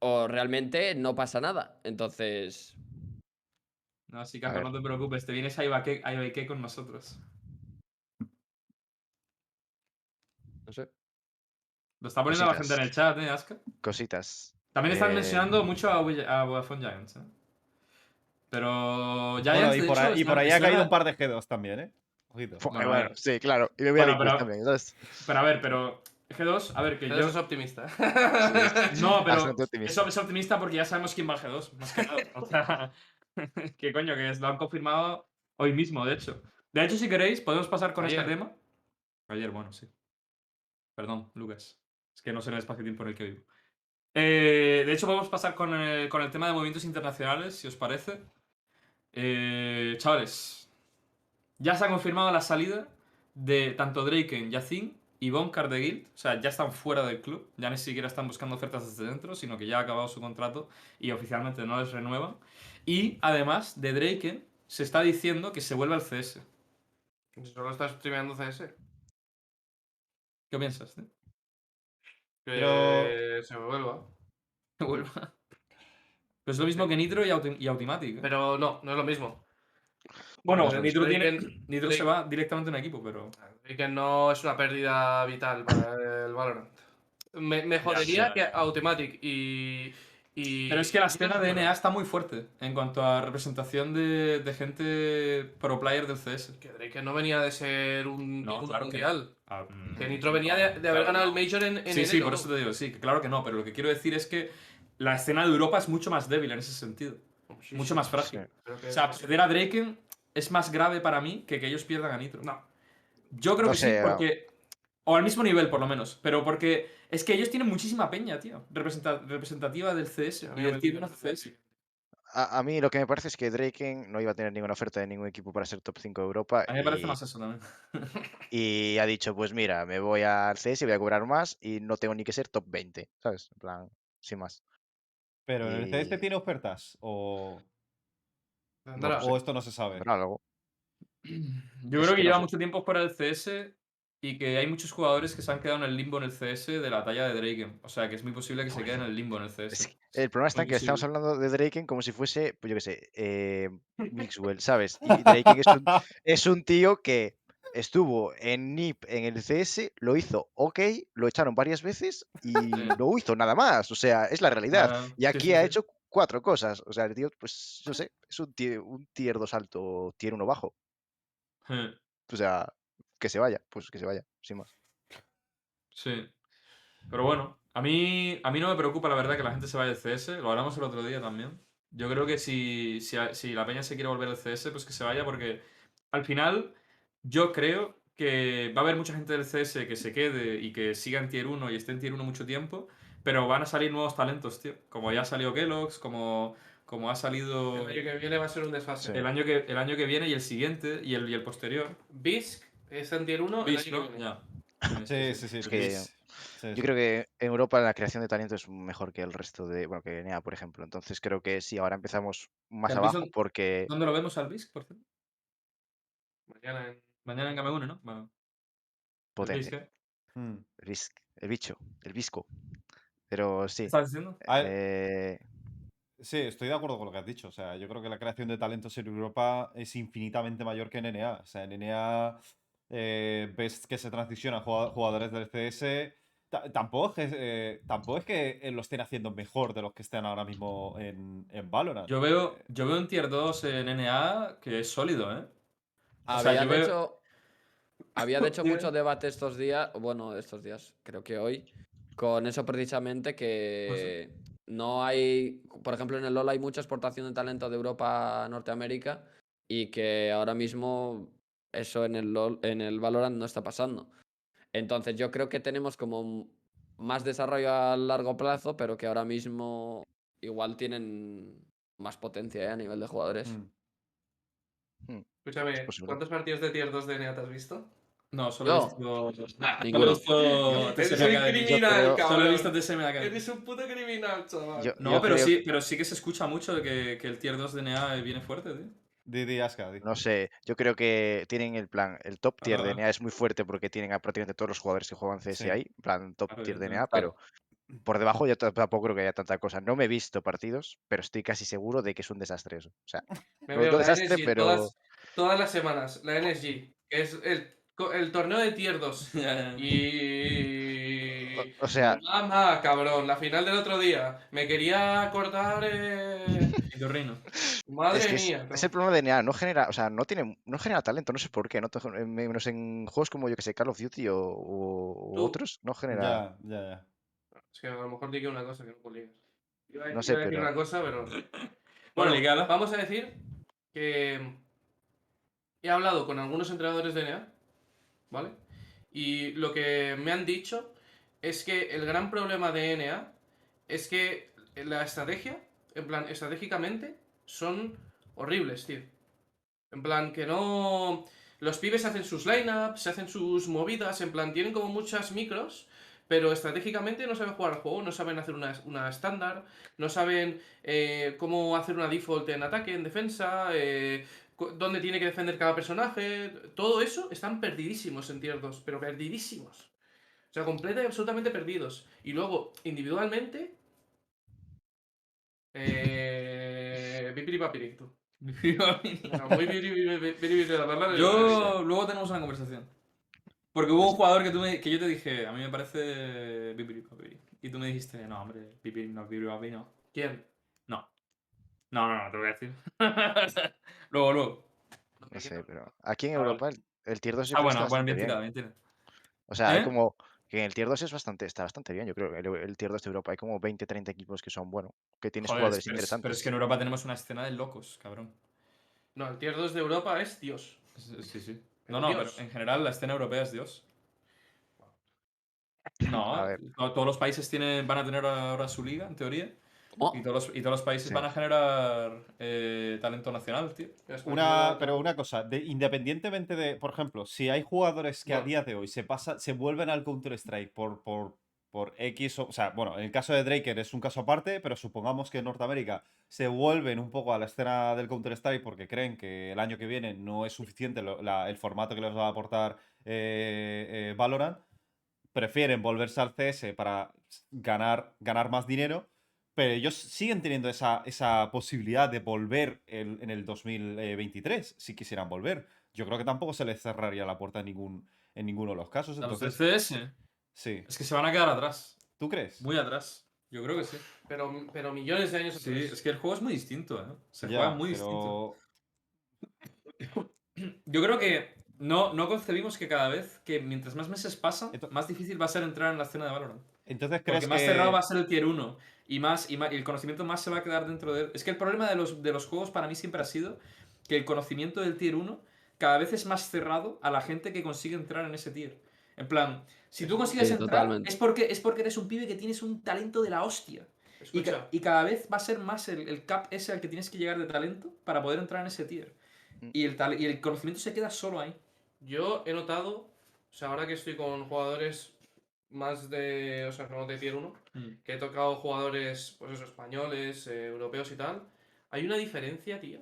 o realmente no pasa nada. Entonces, No, A Sikako, ver. no te preocupes, te vienes a Ibaque, a Ibaike con nosotros. no sé. Lo está poniendo la gente en el chat, ¿eh, Aska? Cositas. También están Eh, mencionando mucho a, Willa- a Vodafone Giants, ¿eh? Pero ya Bueno, y por, ahí, y por ahí ha caído un par de G2 también, ¿eh? Ojito. Bueno, a bueno, ver. sí, claro. Y me voy a Bueno, Liquid pero- también. ¿sabes? Pero a ver, pero G2, a ver, que yo... eso es optimista. No, pero optimista. eso es optimista porque ya sabemos quién va al G2, más que nada. O sea, que coño, que lo han confirmado hoy mismo, de hecho. De hecho, si queréis, podemos pasar con este tema. Ayer, bueno, sí. Perdón, Lucas. Es que no sé el espacio-tiempo en el que vivo. Eh, de hecho, podemos pasar con el, con el tema de movimientos internacionales, si os parece. Eh, chavales, ya se ha confirmado la salida de tanto Draken, y Bonkar de Guild. O sea, ya están fuera del club. Ya ni siquiera están buscando ofertas desde dentro, sino que ya ha acabado su contrato y oficialmente no les renuevan. Y además, de Draken se está diciendo que se vuelve al CS. Solo estás streameando CS. ¿Qué piensas? Que Pero- se vuelva. Que vuelva. Pero es lo mismo que Nitro y Automatic. ¿eh? Pero no, no es lo mismo. Bueno, Nitro, tiene, se va directamente a un equipo, pero. Que no es una pérdida vital para el Valorant. Me, me jodería que Automatic y, y. Pero es que la escena de NA está muy fuerte en cuanto a representación de, de gente pro player del CS. Que Drake no venía de ser un, No, un claro que mundial. Ah, mm, Que Nitro venía de, de haber ganado no. el Major en, en Sí, sí, por eso te digo, sí, que claro que no, pero lo que quiero decir es que la escena de Europa es mucho más débil en ese sentido. Sí, mucho más frágil. que- O sea, perder a Draken es más grave para mí que que ellos pierdan a Nitro. No. Yo creo No que sé, sí, ah. porque. O al mismo nivel, por lo menos. Pero porque es que ellos tienen muchísima peña, tío. representa- representativa del CS A mí y me del parece 1 CS. A, a mí lo que me parece es que Draken no iba a tener ninguna oferta de ningún equipo para ser top 5 de Europa. A mí me parece y, más eso también. y ha dicho, pues mira, me voy al CS y voy a cobrar más y no tengo ni que ser top 20, ¿sabes? En plan, sin más. Pero el CS tiene ofertas o, Tendrá. o esto no se sabe. Yo Es creo que que no lleva sé. mucho tiempo fuera del CS y que hay muchos jugadores que se han quedado en el limbo en el CS de la talla de Draken. O sea, que es muy posible que se queden en el limbo en el CS. es que el problema está en Muy que estamos hablando de Draken como si fuese, pues yo qué sé, eh, Mixwell, ¿sabes? Y Draken es un, es un tío que estuvo en NIP en el CS, lo hizo ok, lo echaron varias veces y no hizo nada más. O sea, es la realidad. Ah, Y sí, aquí sí, ha sí. hecho cuatro cosas. O sea, el tío, pues, no sé, es un tier, un tier 2 alto, tier 1 bajo. Eh, O sea, que se vaya, pues que se vaya, sin más. Sí. Pero bueno, a mí, a mí no me preocupa la verdad que la gente se vaya del CS. Lo hablamos el otro día también. Yo creo que si, si, si la peña se quiere volver al CS, pues que se vaya porque al final yo creo que va a haber mucha gente del CS que se quede y que siga en Tier 1 y esté en Tier 1 mucho tiempo, pero van a salir nuevos talentos, tío. Como ya salió Kellogg's, como, como ha salido El año que viene va a ser un desfase. Sí. el año que, el año que viene y el siguiente y el, y el posterior. Bisk está en tier 1 el Beast, año que ¿no? viene. Ya. Sí, sí, sí. Es que. Sí, Yo sí. creo que en Europa la creación de talento es mejor que el resto de, bueno, que NEA, por ejemplo. Entonces creo que sí, ahora empezamos más ¿El abajo Bison- porque ¿Dónde lo vemos al BISC, por cierto? Mañana en... Mañana en Game 1, ¿no? Bueno, ¿el potente. BISC, ¿eh? Mm. El, el bicho, el visco. Pero sí. ¿Qué estás diciendo? A ver, eh, Sí, estoy de acuerdo con lo que has dicho. O sea, yo creo que la creación de talentos en Europa es infinitamente mayor que en NA. O sea, en NA eh, ves que se transicionan jugado- jugadores del CS. Ta- Tampoco es, que, eh, tampoco es que eh, lo estén haciendo mejor de los que están ahora mismo en, en Valorant. Yo veo, Eh, yo veo un tier 2 en NA que es sólido, ¿eh? O sea, Había, de veo- hecho, había de hecho mucho debate estos días, bueno, estos días, creo que hoy, con eso precisamente que no hay, por ejemplo, en el LoL hay mucha exportación de talento de Europa a Norteamérica y que ahora mismo eso en el LoL, en el Valorant no está pasando. Entonces yo creo que tenemos como más desarrollo a largo plazo, pero que ahora mismo igual tienen más potencia ¿eh? a nivel de jugadores. mm. Escúchame, Es posible. ¿cuántos partidos de tier 2 de NEA te has visto? No, solo he Yo. visto. Ninguno. Solo he visto Eres TSM Academy. criminal, creo- cabrón. Solo he visto TSM Academy. Eres un puto criminal, chaval. yo- No, yo pero creo- sí, pero sí que se escucha mucho de que, que el tier 2 de NA viene fuerte, tío. Di, di, Aska, di. No sé, yo creo que tienen el plan. El top tier de Ah. NEA es muy fuerte porque tienen a prácticamente todos los jugadores que juegan CS Sí. ahí. En plan, top Claro, tier de. NEA, pero por debajo ya t- tampoco creo que haya tanta cosa. No me he visto partidos, pero estoy casi seguro de que es un desastre eso. O sea, Me no- veo no la desastre, NSG pero- todas, todas las semanas, la NSG, que es el, el torneo de tier 2. Y... O- o sea- Mamá, cabrón, la final del otro día. Me quería cortar... Eh... Madre Es que mía. es el problema de NA, no genera, o sea, no tiene, no genera talento, no sé por qué, no menos en juegos como yo que sé, Call of Duty o, otros, no genera. Ya, ya, ya. Es que a lo mejor dije una cosa que no publicas. Iba, No iba sé, a decir pero- una cosa, pero. Bueno, Bueno, vamos a decir que he hablado con algunos entrenadores de NA, ¿vale? Y lo que me han dicho es que el gran problema de NA es que la estrategia, en plan, estratégicamente, son horribles, tío. En plan, que no. Los pibes hacen sus lineups, se hacen sus movidas, en plan, tienen como muchas micros, pero estratégicamente no saben jugar al juego, no saben hacer una, estándar, no saben eh, cómo hacer una default en ataque, en defensa, eh, dónde tiene que defender cada personaje. Todo eso están perdidísimos en tier 2, pero perdidísimos. O sea, completa y absolutamente perdidos. Y luego, individualmente. Eh. Pipiri papiri, tú. Yo luego tenemos una conversación. Porque hubo un jugador que, tú me- que yo te dije, a mí me parece Pipiri Papiri. Y tú me dijiste, no, hombre, Pipiri no, Pipiri Papiri no. ¿Quién? No. No, no, te voy a decir. luego, luego. No sé, pero aquí en. Europa el, el tier 2 yo Ah, bueno, bueno, bien tirado, bien tirado. O sea, hay ¿Eh? como que en el tier 2 es bastante, está bastante bien, yo creo. El, el tier 2 de Europa hay como 20, 30 equipos que son, bueno, que tienes Joder, jugadores pero es, interesantes. pero es que en Europa tenemos una escena de locos, cabrón. No, el tier 2 de Europa es Dios. Sí, sí. sí. No, no, Dios. pero en general la escena europea es Dios. No, A ver. to- todos los países tienen, van a tener ahora su liga, en teoría. Y todos los, y todos los países Sí. van a generar eh, talento nacional, tío. Una, pero una cosa, de- independientemente de, por ejemplo, si hay jugadores que a día de hoy se pasa, se vuelven al Counter-Strike por, por, por X, o, o sea, bueno, en el caso de Draker es un caso aparte, pero supongamos que en Norteamérica se vuelven un poco a la escena del Counter-Strike porque creen que el año que viene no es suficiente lo- la- el formato que les va a aportar eh, eh, Valorant, prefieren volverse al CS para ganar, ganar más dinero, pero ellos siguen teniendo esa, esa posibilidad de volver el- en el 2023, si quisieran volver. Yo creo que tampoco se les cerraría la puerta en, ningún, en ninguno de los casos. A los CS sí. es que se van a quedar atrás. ¿Tú crees? Muy atrás. Yo creo que sí. Pero, pero millones de años Sí, atrás. es que el juego es muy distinto, ¿eh? Se Ya, juega muy distinto. Yo creo que no, no concebimos que cada vez que mientras más meses pasan, más difícil va a ser entrar en la escena de Valorant. Entonces crees Porque más que... cerrado va a ser el tier 1 y más y, más- y el conocimiento más se va a quedar dentro de él. Es que el problema de los, de los juegos para mí siempre ha sido que el conocimiento del tier 1 cada vez es más cerrado a la gente que consigue entrar en ese tier. En plan, si tú consigues Sí, entrar totalmente. es porque, es porque eres un pibe que tienes un talento de la hostia. Y, ca- Escucha, y cada vez va a ser más el, el cap ese al que tienes que llegar de talento para poder entrar en ese tier. Mm. Y el, y el conocimiento se queda solo ahí. yo he notado, o sea, ahora que estoy con jugadores más de, o sea, no de tier 1, que he tocado jugadores, pues eso, españoles, eh, europeos y tal, hay una diferencia, tío,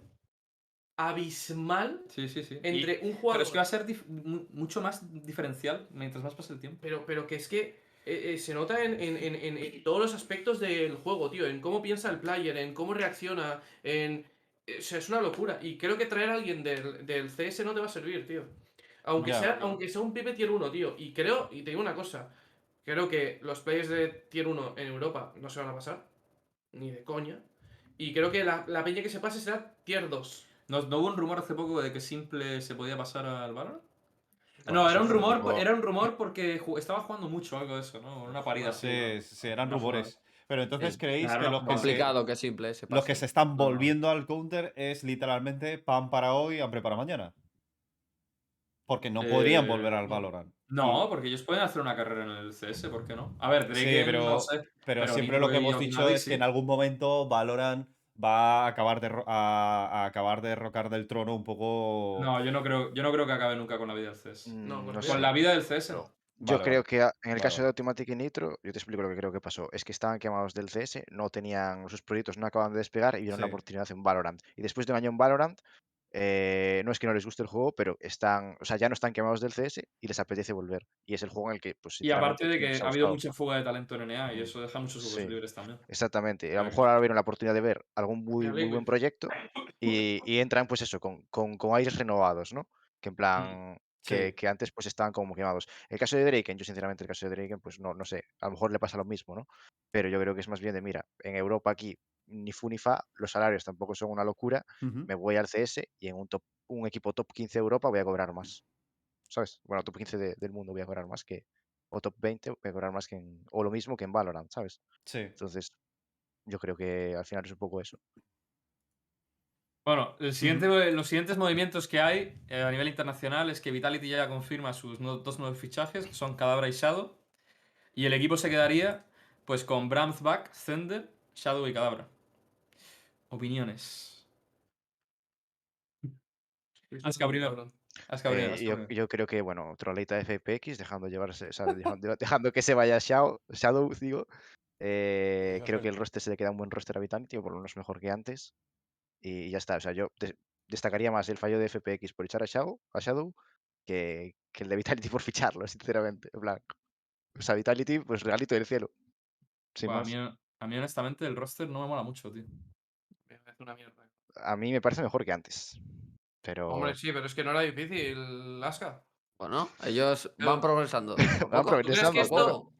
abismal Sí, sí, sí. entre un Pero jugador... es que va a ser mucho más diferencial mientras más pase el tiempo. Pero, pero que es que eh, eh, se nota en, en- en- en- todos los aspectos del juego, tío. En cómo piensa el player, en cómo reacciona, en... eh, O sea, es una locura. Y creo que traer a alguien del, del CS no te va a servir, tío. Aunque, Ya. sea, aunque sea un pibe tier 1, tío. Y creo, y te digo una cosa, creo que los players de tier 1 en Europa no se van a pasar. Ni de coña. Y creo que la, la peña que se pase será tier 2. ¿No, no hubo un rumor hace poco de que Simple se podía pasar al Valorant? Bueno, no, era un rumor, era un rumor porque ju- estaba jugando mucho algo de eso, ¿no? Una parida así. Sí, sí, eran rumores. Pero entonces Sí. creéis Claro, que los que, se, Complicado que simple se los que se están volviendo al counter es literalmente pan para hoy, hambre para mañana. Porque no podrían Eh, volver al. Valorant. No, porque ellos pueden hacer una carrera en el CS, ¿por qué no? A ver, Sí, Drake pero, no sé. pero pero siempre lo que hemos dicho es sí. que en algún momento Valorant va a acabar de, a, a acabar de rocar del trono un poco. No, yo no creo, yo no creo que acabe nunca con la vida del CS. No, Mm, con no sé. Con la vida del CS no. Yo Vale, creo que en el Vale, caso de. Automatic y Nitro, yo te explico lo que creo que pasó. Es que estaban quemados del CS, no tenían, sus proyectos no acaban de despegar y vieron la Sí. oportunidad en Valorant. Y después de un año en Valorant, eh, no es que no les guste el juego, pero están, o sea, ya no están quemados del CS y les apetece volver. Y es el juego en el que, pues, Y aparte de que ha habido mucha fuga de talento en NA y Mm. eso deja muchos huecos Sí. libres también. Exactamente. A lo mejor ahora vieron la oportunidad de ver algún muy, muy buen proyecto y, y entran, pues eso, con, con, con aires renovados, ¿no? Que en plan, que, Sí. que antes pues estaban como quemados. El caso de Draken, yo sinceramente el caso de Draken, pues no, no sé, a lo mejor le pasa lo mismo, ¿no? Pero yo creo que es más bien de, mira, en Europa aquí ni fu ni fa, los salarios tampoco son una locura, me voy al CS y en un, top, un equipo top 15 de Europa voy a cobrar más. ¿Sabes? Bueno, top 15 de- del mundo voy a cobrar más que. O top 20 voy a cobrar más que en. O lo mismo que en Valorant, ¿sabes? Sí. Entonces, yo creo que al final es un poco eso. Bueno, el siguiente, los siguientes movimientos que hay eh, a nivel internacional es que Vitality ya confirma sus no- dos nuevos fichajes, que son Cadabra y Shadow. Y el equipo se quedaría pues con Bramth Back, Zender, Shadow y Cadabra. Opiniones. Haz cabrino, Eh, yo, yo creo que, bueno, troleta de FPX, dejando llevarse, o sea, dejando, dejando que se vaya Shadow, Shadow digo. eh, creo que el roster se le queda un buen roster a Vitality, o por lo menos mejor que antes. Y ya está. O sea, yo des- destacaría más el fallo de FPX por echar a Shadow, a Shadow que, que el de Vitality por ficharlo, sinceramente. En plan. O sea, Vitality, pues regalito del cielo. Sin Buah, a, más. mí, a mí, honestamente, el roster no me mola mucho, tío. Parece una mierda. A mí me parece mejor que antes. Pero. Hombre, sí, pero es que no era difícil, Aska. Bueno, ellos Pero- van progresando. Van poco. ¿Tú crees progresando, que esto,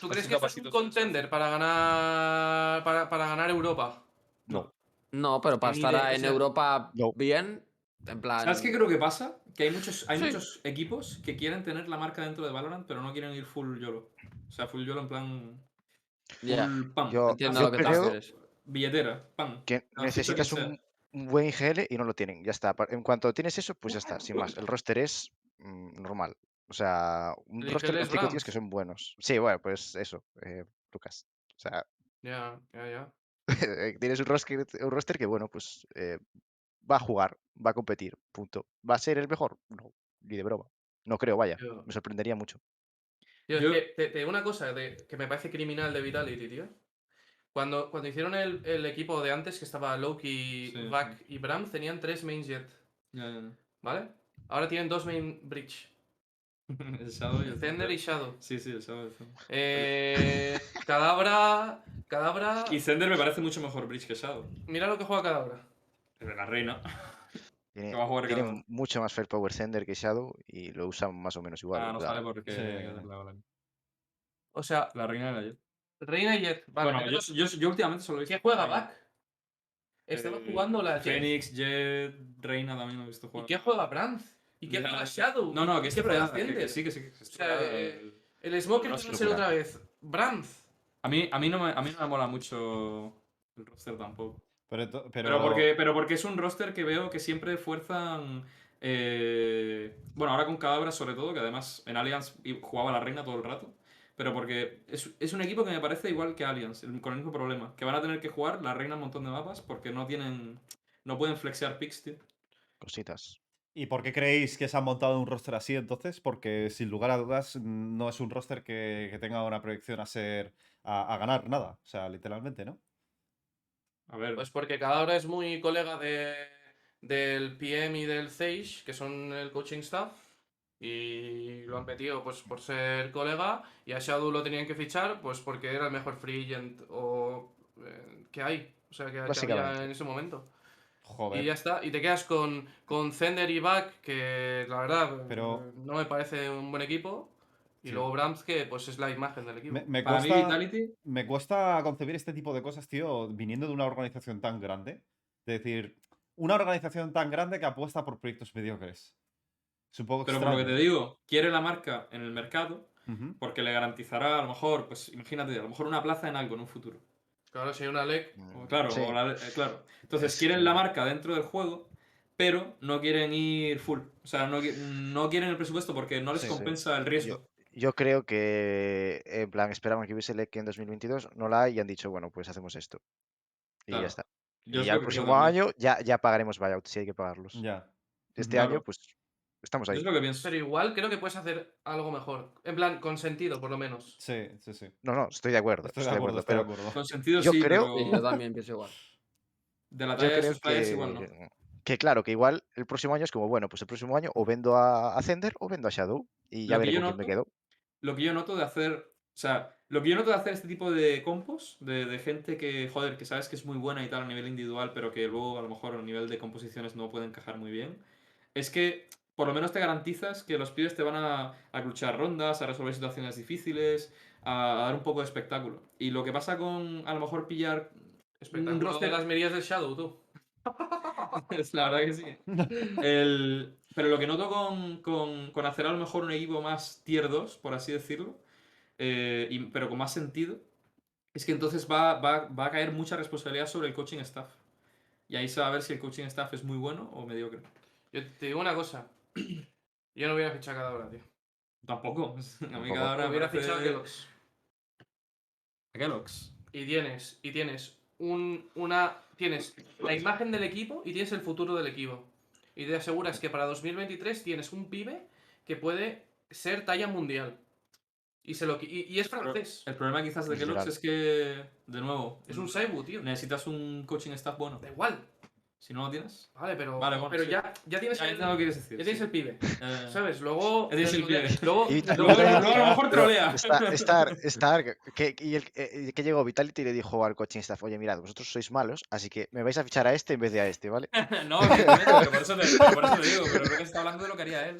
¿tú crees que esto es un contender para ganar para, para ganar Europa? No. No, pero para estar en sea, Europa no. bien, en plan. ¿Sabes qué creo que pasa? Que hay muchos, hay Sí. muchos equipos que quieren tener la marca dentro de Valorant, pero no quieren ir full YOLO. O sea, full YOLO en plan. Pam. Yo- entiendo yo lo que te creo-. Billetera, pam. que Ah, necesitas un, un buen IGL y no lo tienen. Ya está. En cuanto tienes eso, pues ya está, sin más. El roster es mm, normal. O sea, un El roster con tíos que son buenos. Sí, bueno, pues eso, eh, Lucas. O sea, Ya, ya, ya. tienes un roster, un roster que, bueno, pues eh, va a jugar, va a competir, punto. ¿Va a ser el mejor? No, ni de broma. No creo, vaya. Yo- Me sorprendería mucho. Yo- te, te una cosa de- que me parece criminal de Vitality, tío. Cuando, cuando hicieron el, el equipo de antes, que estaba Loki, Sí, Vac y Bram, tenían tres main jet, Ya, ya, ya. ¿vale? Ahora tienen dos main bridge. el Shadow y el Zender y Shadow. Sí, sí, el Shadow y el Zender. Eh, Cadabra. Cadabra. Y Zender me parece mucho mejor Bridge que Shadow. Mira lo que juega Cadabra. El de la reina. Tiene, Que va a jugar tiene cada- mucho más Firepower Sender que Shadow y lo usan más o menos igual. ah, no o sea, sale porque. sí. O sea, la reina de la Jet. Reina y Jet. Vale, bueno, yo, tenemos- yo, yo últimamente solo he visto. ¿Qué juega Reina. Vac? Estaba Eh, jugando la Jet. Phoenix, Jet, Reina también lo he visto ¿Y jugar. qué juega Brandt? ¿Y qué juega Shadow? No, no, ¿Y que juega hace, que, sí, que sí. que O sea, eh, el- Smoker No, va es a ser otra vez. Brandt. a, mí, a, mí no me, a mí no me mola mucho el roster tampoco. Pero, pero, Pero, porque, pero porque es un roster que veo que siempre fuerzan. eh, bueno, ahora con Cadabra sobre todo, que además en Alliance jugaba la reina todo el rato. Pero porque es, es un equipo que me parece igual que Alliance, el- con el mismo problema. Que van a tener que jugar la reina un montón de mapas porque no tienen. No pueden flexear picks, tío. cositas. ¿Y por qué creéis que se han montado un roster así entonces? Porque sin lugar a dudas no es un roster que, que tenga una proyección a ser. A, a ganar nada. O sea, literalmente, ¿no? A ver. Pues porque Cadabra es muy colega de, del PM y del Zeish, que son el coaching staff. Y lo han metido pues por ser colega. Y a Shadow lo tenían que fichar pues porque era el mejor free agent o, eh, que hay. O sea, que, que había en ese momento. Joder. Y ya está. Y te quedas con, con Zender y Back, que la verdad Pero- no me parece un buen equipo. Y Sí. luego Brams, que pues es la imagen del equipo. Me, me para mí, cuesta, Vitality. me cuesta concebir este tipo de cosas, tío, viniendo de una organización tan grande. Es decir, una organización tan grande que apuesta por proyectos mediocres. Pero por lo que te digo, quiere la marca en el mercado porque le garantizará a lo mejor, pues imagínate, a lo mejor una plaza en algo en un futuro. Claro, si hay una LEC. O Claro, Sí. o la- eh, claro. Entonces Es quieren la marca dentro del juego, pero no quieren ir full. O sea, no, no quieren el presupuesto porque no les Sí, sí. compensa el riesgo. Yo creo que, en plan, esperaban que hubiese LEC en 2022, no la hay y han dicho, bueno, pues hacemos esto. Y Claro. ya está. Yo y ya el próximo año ya, ya pagaremos buyout si hay que pagarlos. Ya. Este Claro. año, pues, estamos Yo ahí. es lo que pienso. Pero igual creo que puedes hacer algo mejor. En plan, con sentido, por lo menos. Sí, sí, sí. No, no, estoy de acuerdo. Estoy de acuerdo, estoy de pero acuerdo. Con sentido Yo sí, creo- pero Sí, yo también pienso igual. de la yo talla de creo sus players que, igual no. que, claro, que igual el próximo año es como, bueno, pues el próximo año o vendo a, a Zender o vendo a Shadow y ya veré yo quién me quedo. Lo que yo noto de hacer, o sea, lo que yo noto de hacer este tipo de compos, de, de gente que, joder, que sabes que es muy buena y tal a nivel individual, pero que luego a lo mejor a nivel de composiciones no puede encajar muy bien, es que por lo menos te garantizas que los pibes te van a, a luchar rondas, a resolver situaciones difíciles, a, a dar un poco de espectáculo. Y lo que pasa con a lo mejor pillar Espectáculo roster- de las medidas del Shadow, tú. La verdad que sí. El- Pero lo que noto con, con- con hacer a lo mejor un equipo más tier 2, por así decirlo, eh, y- pero con más sentido, es que entonces va, va- va a caer mucha responsabilidad sobre el coaching staff. Y ahí se va a ver si el coaching staff es muy bueno o mediocre. Yo te digo una cosa. Yo no hubiera fichado a cada hora, tío. Tampoco. A mí Tampoco. cada hora me hubiera parece- fichado a Kellogg's. a Kellogg's. Y tienes, y tienes un, una. Tienes la imagen del equipo y tienes el futuro del equipo. Y te aseguras que para 2023 tienes un pibe que puede ser talla mundial. Y, se lo, y, y es francés. El problema quizás de. Kellogg's es que, de nuevo, Es un Saibu, tío. necesitas un coaching staff bueno. Da igual. Si no lo tienes, Vale, pero, Vale, bueno, pero sí. ya, ya tienes, ya el, quieres decir. ya tienes sí. el pibe. Eh, ¿Sabes? Luego. Ya tienes el pibe. Luego, luego- luego- luego a lo mejor trolea. Está, Star, Star, que, y el, eh, que llegó Vitality y le dijo al coaching staff, oye, mirad, vosotros sois malos, así que me vais a fichar a este en vez de a este, ¿vale? no, pero por eso, te, por eso te digo, pero creo que está hablando de lo que haría él.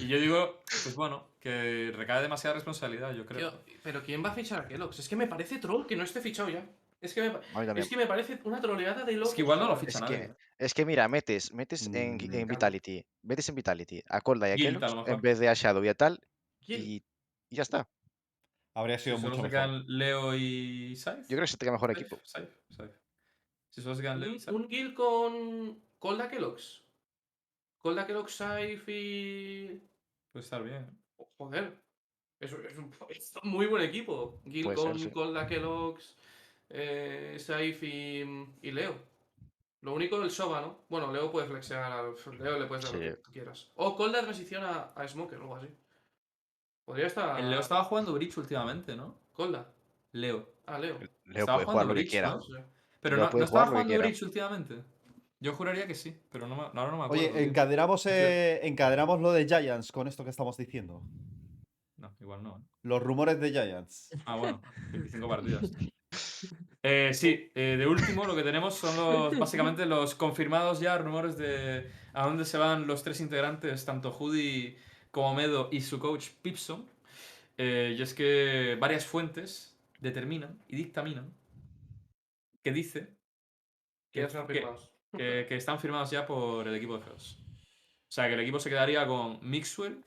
Y yo digo, pues bueno, que recae demasiada responsabilidad, yo creo. Pero ¿quién va a fichar a Kellogg's? Es que me parece troll que no esté fichado ya. Es que me, es que me parece una troleada de locos. Es que igual no lo ficha Es nadie. que, es que mira, metes, metes en, Mm, en calma. Vitality, metes en Vitality a Colda y a mejor. en vez de a Shadow y a tal, y, y ya está. Habría Si sido solo mucho se mejor. quedan Leo y Scythe. Yo creo que se te queda mejor equipo. Scythe, Scythe. Si solo se quedan Leo y Un, Scythe. un guild con Colda Kellogg's. Colda Kellogg's, Saif y. Puede estar bien. Joder. Es, es un, es un muy buen equipo. Guild Puede ser, con sí. Colda Kellogg's, eh, Saif y, y Leo. Lo único del Soba, ¿no? Bueno, Leo puede flexear al. Leo le puedes dar lo Sí. que tú quieras. O Colda transición a, a Smoker o algo así. Podría estar. El Leo estaba jugando Bridge últimamente, ¿no? Colda. Leo. Ah, Leo. Leo Estaba puede jugando jugar lo que quiera. ¿no? Pero Leo no, ¿no estaba lo que jugando. Bridge últimamente. Yo juraría que sí, pero no me- ahora no me acuerdo. Oye, encadenamos, eh, encadenamos lo de Giants con esto que estamos diciendo. No, igual no. ¿eh? Los rumores de Giants. Ah, bueno, 25 partidas. Eh, sí, eh, de último lo que tenemos son los, básicamente los confirmados ya rumores de a dónde se van los tres integrantes, tanto Judy como Medo y su coach Pipson. Eh, y es que varias fuentes determinan y dictaminan que dice Que están que- firmados. que- que están firmados ya por el equipo de Feos. O sea, que el equipo se quedaría con Mixwell,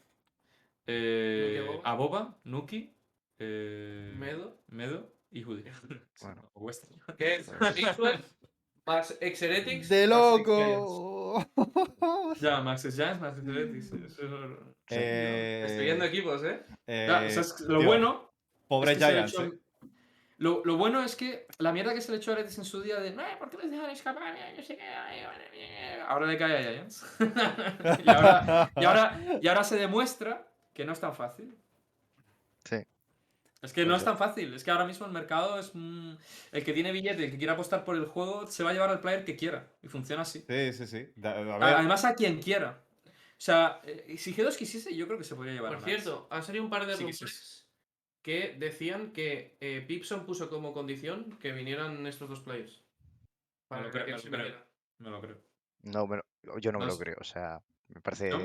eh, Aboba. Nuki, Medo. Medo y Judy. Bueno. O Western. Que es más Exeretics. ¡De loco! Ya, Max Giants, Max es- Eh, Estoy viendo equipos, ¿eh? eh, Ya, o sea, es- lo tío, bueno. Pobre es que Giants. eh. Lo, lo bueno es que la mierda que se le echó a Aretes en su día de no, ¿por qué les dejan escapar? Ay, No sé qué, mía". Ahora le cae a Giants. y, ahora, y, ahora, y ahora se demuestra que no es tan fácil. Sí. Es que no Pues es tan fácil. Es que ahora mismo el mercado es. mm, el que tiene billete, el que quiera apostar por el juego, se va a llevar al player que quiera. Y funciona así. Sí, sí, sí. Da- a A- ver, Además, a quien quiera. O sea, eh, si G2 quisiese, yo creo que se podría llevar. Por a cierto, han salido un par de Sí, que rumores que decían que eh, Pipson puso como condición que vinieran estos dos players. Para lo que creo, que me se lo creo. viniera. Me lo creo. No, me lo- yo no me lo creo. O sea, me parece. ¿No?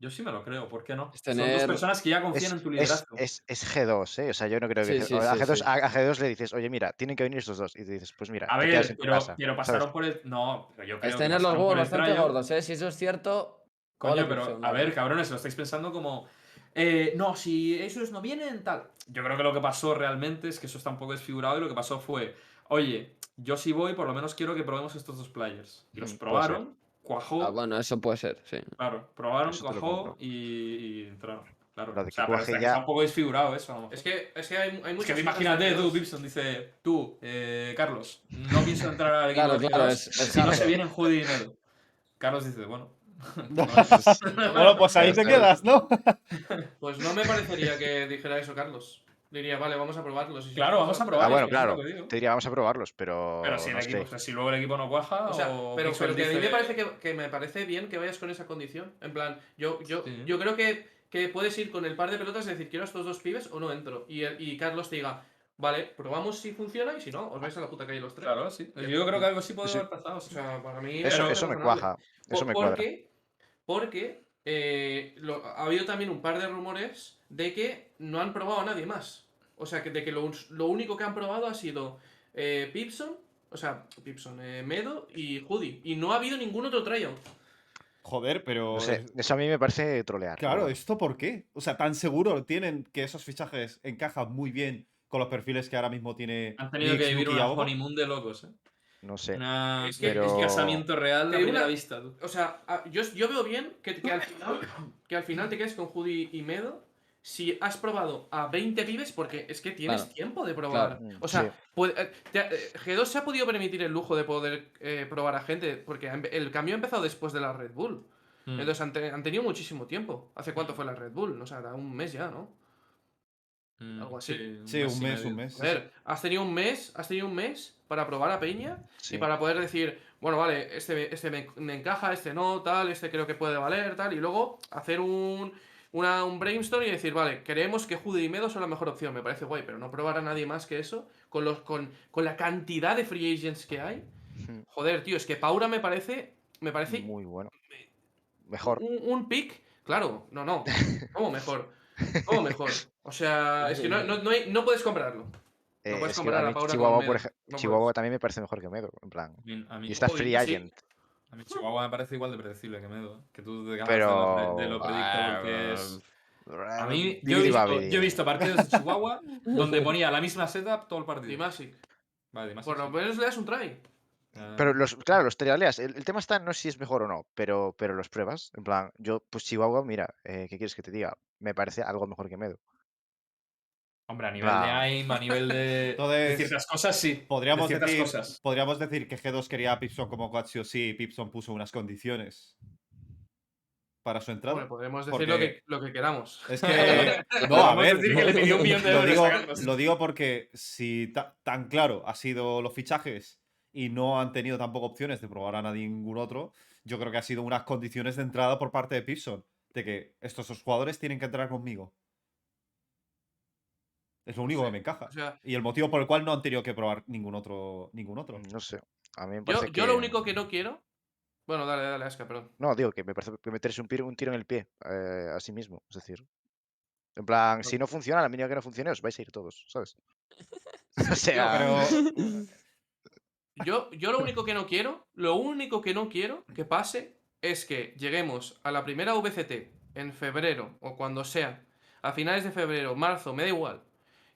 Yo sí me lo creo, ¿por qué no? Son dos tener- personas que ya confían Es, en tu liderazgo. es- es G2, ¿eh? O sea, yo no creo que. Sí, sí, a, sí, G2, sí. a- a G2 le dices, oye, mira, tienen que venir estos dos. Y te dices, pues mira, a ver, pero, pasaron por el. No, pero yo creo Es que tener los huevos bastante gordos, ¿eh? Si eso es cierto. Coño, pero a ver, cabrones, lo estáis pensando como. eh, no, si esos no vienen, tal. Yo creo que lo que pasó realmente es que eso está un poco desfigurado y lo que pasó fue, oye, yo si voy, por lo menos quiero que probemos estos dos players. Y los Mm, probaron, cuajó, Ah, bueno, eso puede ser, sí. claro, probaron, Eso cuajó y, y entraron. Claro, de o sea, que pero ya- está un poco desfigurado eso. Es que, es que hay, hay Es muchas que cosas imagínate, de tú, G2. Gibson dice, tú, eh, Carlos, no pienso entrar al equipo Claro, de claro, G2 es- es si no se hardcore. vienen Judy y Nedo. Carlos dice, bueno. bueno, pues ahí te quedas, ¿no? Pues no me parecería que dijera eso, Carlos. Diría, vale, vamos a probarlos. si Claro, vamos a pues- probar. Ah, bueno, claro. Te diría, vamos a probarlos, pero. Pero si, el no equipo, sé. o sea, si luego el equipo no cuaja, O sea, o pero, pero que a mí me parece que, que me parece bien que vayas con esa condición. En plan, yo, yo, Sí. yo creo que, que puedes ir con el par de pelotas y decir, quiero a estos dos pibes o no entro. Y, y Carlos te diga, vale, probamos si funciona y si no, os vais a la puta calle los tres. Claro, sí. Yo creo que algo así puede Sí. haber pasado. O sí. sea, para mí. Eso, eso me cuaja. Eso me cuadra. Porque, porque eh, lo- ha habido también un par de rumores de que no han probado a nadie más. O sea, que, de que lo, lo único que han probado ha sido eh, Pipson, o sea, Pipson, eh, Medo y Hoodie. Y no ha habido ningún otro tryout. Joder, pero. No sé, eso a mí me parece trolear. Claro, ¿esto por qué? O sea, tan seguro tienen que esos fichajes encajan muy bien con los perfiles que ahora mismo tiene. Han tenido que vivir una Aoba. honeymoon de locos, ¿eh? No sé. Una- Es que- Pero- un casamiento real digo primera una- vista, tú. O sea, yo, yo veo bien que, que al final, que al final te quedes con Hoodie y Medo. Si has probado a 20 pibes, porque es que tienes Claro. tiempo de probar. Claro. O sea, Sí. puede- eh, te- eh, G2 se ha podido permitir el lujo de poder eh, probar a gente, porque el cambio ha empezado después de la Red Bull. Mm. Entonces han, te- han tenido muchísimo tiempo. ¿Hace cuánto fue la Red Bull? No sé, era un mes ya, ¿no? Mm, algo así. Sí, un mes, un mes. A ver, has tenido un mes, has tenido un mes para probar a Peña Sí. y para poder decir, bueno, vale, este, este me, me encaja, este no, tal, este creo que puede valer, tal, y luego hacer un, una- un brainstorm y decir, vale, creemos que Jude y Medo son la mejor opción, me parece guay, pero no probar a nadie más que eso, con, los, con, con la cantidad de free agents que hay. Ujú. Joder, tío, es que Paura me parece, me parece Muy bueno. Mejor. un, un pick, claro, no, no, ¿cómo mejor? ¿Cómo mejor? O sea, es que no, no, no, hay- no puedes comprarlo. Eh, puedes comparar a Paura Chihuahua, por Medo, ej- no Chihuahua puedes. también me parece mejor que Medo. En plan. Y está free sí. A mí Chihuahua me parece igual de predecible que Medo. ¿eh? Que tú te ganas Pero- de, lo pre- de lo predictable que es. A mí, yo he, visto, yo he visto partidos de Chihuahua donde ponía la misma setup todo el partido. Dimasic. Vale, Dimasic Por lo menos le das un try. Ah, Pero los, claro, los trialeas. El, el tema está no si es mejor o no, pero, pero los pruebas. En plan, yo, pues Chihuahua, mira, eh, ¿qué quieres que te diga? Me parece algo mejor que Medo. Hombre, a nivel Ah. de aim, a nivel de, de Entonces, ciertas cosas, sí. Podríamos de ciertas decir, cosas. podríamos decir que G2 quería a Pipson como coach sí o sí y Pipson puso unas condiciones para su entrada. Bueno, podemos decir Porque- lo, que, lo que queramos. Es que. No, a ver. decir que le pidió un millón de lo, digo, lo digo porque si ta- tan claro ha sido los fichajes y no han tenido tampoco opciones de probar a nadie ningún otro, yo creo que ha sido unas condiciones de entrada por parte de Pipson. De que estos dos jugadores tienen que entrar conmigo. Es lo único que me encaja. O sea, Y el motivo por el cual no han tenido que probar ningún otro. Ningún otro. No sé. A mí me yo, yo lo único que no quiero. Bueno, dale, dale, Aska, perdón. No, digo que me parece que meterse un tiro en el pie eh, a sí mismo. Es decir, en plan, si no funciona, la mínima que no funcione, os vais a ir todos, ¿sabes? o sea, Pero. Yo, yo lo único que no quiero, lo único que no quiero que pase es que lleguemos a la primera VCT en febrero o cuando sea, a finales de febrero, marzo, me da igual,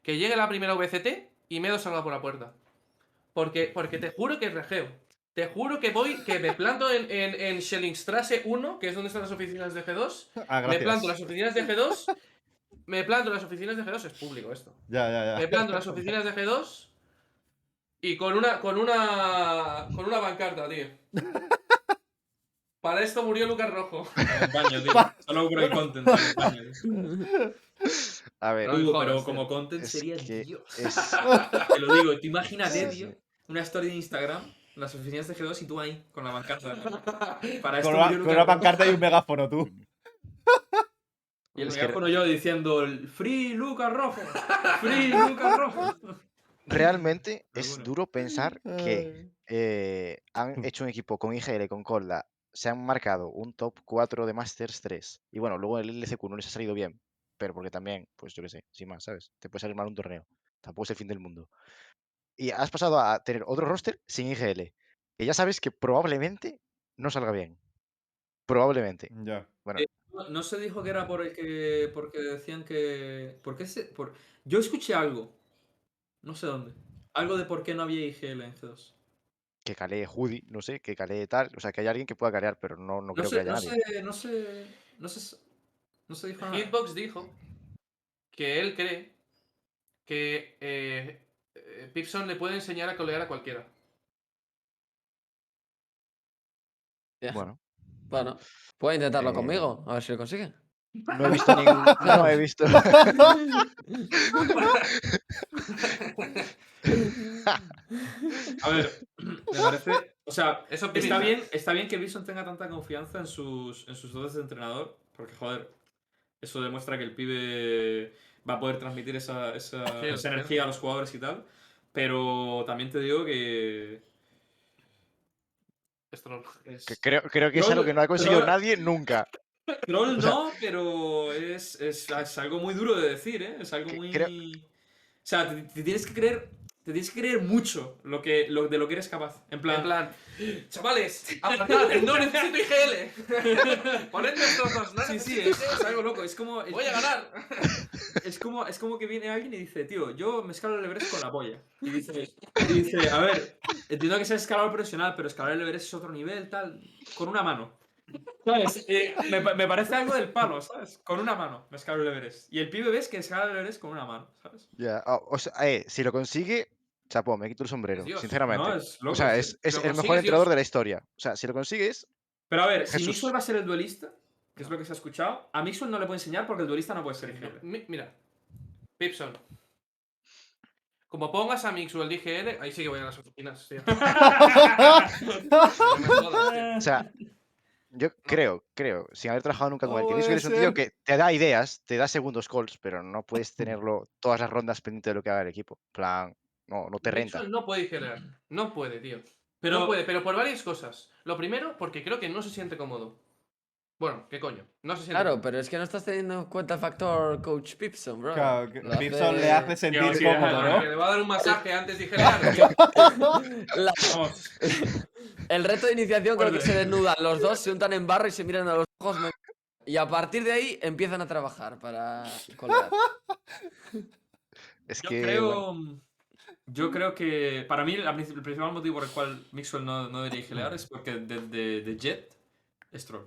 que llegue la primera VCT y Medo salga por la puerta. Porque, porque te juro que rejeo. Te juro que voy, que me planto en, en, en Schellingstrasse 1, que es donde están las oficinas de G2. Ah, Me planto en las oficinas de G2. Me planto en las oficinas de G2, es público esto. Ya, ya, ya. Me planto en las oficinas de G2 y con una, con una, con una pancarta, tío. Para esto murió Lucas Rojo. En el baño, tío. Solo por el content. en el baño, tío. a ver, No pero como content sería que Dios. es- Te lo digo, tú imagínate, Sí, tío, sí. una story de Instagram, las oficinas de G2 y tú ahí, con la pancarta. Para esto Con con una pancarta y un megáfono, tú. Y el Es que- megáfono yo diciendo el Free Lucas Rojo. Free Lucas Rojo. realmente Pero es bueno. duro pensar que eh, han hecho un equipo con IGL, con Colda, se han marcado un top 4 de Masters 3. Y bueno, luego el LCQ no les ha salido bien, pero porque también, pues yo qué sé, sin más, ¿sabes? Te puede salir mal un torneo. Tampoco es el fin del mundo. Y has pasado a tener otro roster sin IGL, que ya sabes que probablemente no salga bien. Probablemente. Ya. Bueno, Eh, No, no se dijo que era por el que. porque decían que. ¿Por qué se.? Por... Yo escuché algo. No sé dónde. Algo de por qué no había IGL en G2. Que calee Judy, no sé, que calee tal. O sea, que hay alguien que pueda calear, pero no, no No creo que haya no nadie. sé, no sé. No sé. No se dijo nada. Hitbox dijo que él cree que eh, eh, Pipson le puede enseñar a colear a cualquiera. Ya. Bueno, Bueno, puede intentarlo Eh, conmigo, a ver si lo consigue. No he visto ningún. No he visto. A ver, me parece. O sea, Es está bien, está bien que Bison tenga tanta confianza en sus, en sus dotes de entrenador. Porque, joder, eso demuestra que el pibe va a poder transmitir esa, esa, Sí, esa sí. energía a los jugadores y tal. Pero también te digo que. Es creo, creo que es algo que no ha conseguido nadie nunca. Troll O sea- no, pero es, es, es algo muy duro de decir, ¿eh? Es algo Que muy. creo- O sea, te, te tienes que creer te tienes que creer mucho lo que, lo, de lo que eres capaz. En plan, En plan, chavales, apartad, no necesito IGL. Ponedme estos dos, no sí, sí, necesito es, es IGL. algo loco. Es como, es, Voy a ganar. es como, es como que viene alguien y dice, tío, yo me escalo el Everest con la polla. Y dice, y dice, a ver, entiendo que seas escalador profesional, pero escalar el Everest es otro nivel, tal, con una mano. ¿Sabes? Eh, me, pa- me parece algo del palo, ¿sabes? Con una mano me escalo el Everest. Y el pibe ves que escala el Everest con una mano, ¿sabes? Ya, o sea, eh, si lo consigue, chapo, me quito el sombrero, Dios. sinceramente. No, es loco. o sea, es, es lo el mejor entrenador Dios. de la historia. O sea, si lo consigues, Pero a ver, si. Mixwell va a ser el duelista, que es lo que se ha escuchado, a Mixwell no le puede enseñar porque el duelista no puede ser IGL. Mi- Mira, Pipson. Como pongas a Mixwell DGL, ahí sí que voy a las oficinas. No jodas, o sea, yo creo, creo, sin haber trabajado nunca con él, que Puede Mixwell es un tío que te da ideas, te da segundos calls, pero no puedes tenerlo todas las rondas pendiente de lo que haga el equipo. plan, no, no te renta. No puede IGLear. No puede, tío. Pero, No puede, pero por varias cosas. Lo primero, porque creo que no se siente cómodo. Bueno, ¿qué coño? No se siente Claro, cómodo. pero es que no estás teniendo en cuenta el factor Coach Pipson, bro. Claro, Pipson le hace sentir Tío, cómodo, Que ¿no? le va a dar un masaje antes de. La- vamos, el reto de iniciación creo que Fuerte. se desnudan los dos, se untan en barro y se miran a los ojos. me- Y a partir de ahí empiezan a trabajar para colgar. Es yo que, creo. bueno, Yo creo que. Para mí, el principal motivo por el cual Mixwell no, no debería IGLear es porque de, de, de Jet es troll.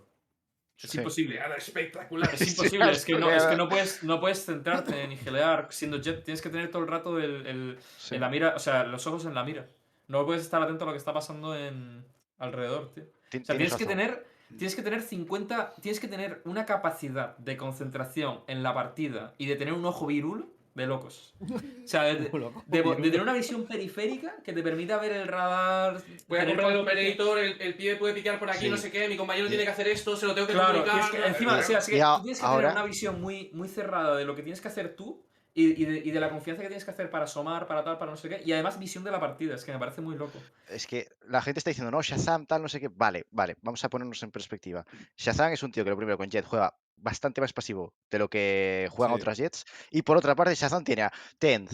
Es Sí. imposible. Nada, espectacular. Es Sí, imposible, es que, no, es que troleada. no, puedes, no puedes centrarte en igelear siendo Jet, tienes que tener todo el rato el, el- sí. en la mira, o sea, los ojos en la mira. No puedes estar atento a lo que está pasando en alrededor, tío. O sea, tienes que tener, tienes que tener 50, tienes que tener una capacidad de concentración en la partida y de tener un ojo virul de locos. O sea, de, de- de- de tener una visión periférica que te permita ver el radar. Voy a comprar el operator, el, el pibe puede picar por aquí, Sí. no sé qué, mi compañero tiene que hacer esto, se lo tengo que Claro, comunicar. tienes que- bla, encima, bla, o sea, así que tú tienes que ahora- tener una visión muy, muy cerrada de lo que tienes que hacer tú y, y de, y de la confianza que tienes que hacer para asomar, para tal, para no sé qué. Y además visión de la partida, es que me parece muy loco. Es que la gente está diciendo, no, Shazam, tal, no sé qué. Vale, vale, vamos a ponernos en perspectiva. Shazam es un tío que lo primero con Jet juega bastante más pasivo de lo que juegan Sí. otras Jets. Y por otra parte, Shazam tiene a Tenth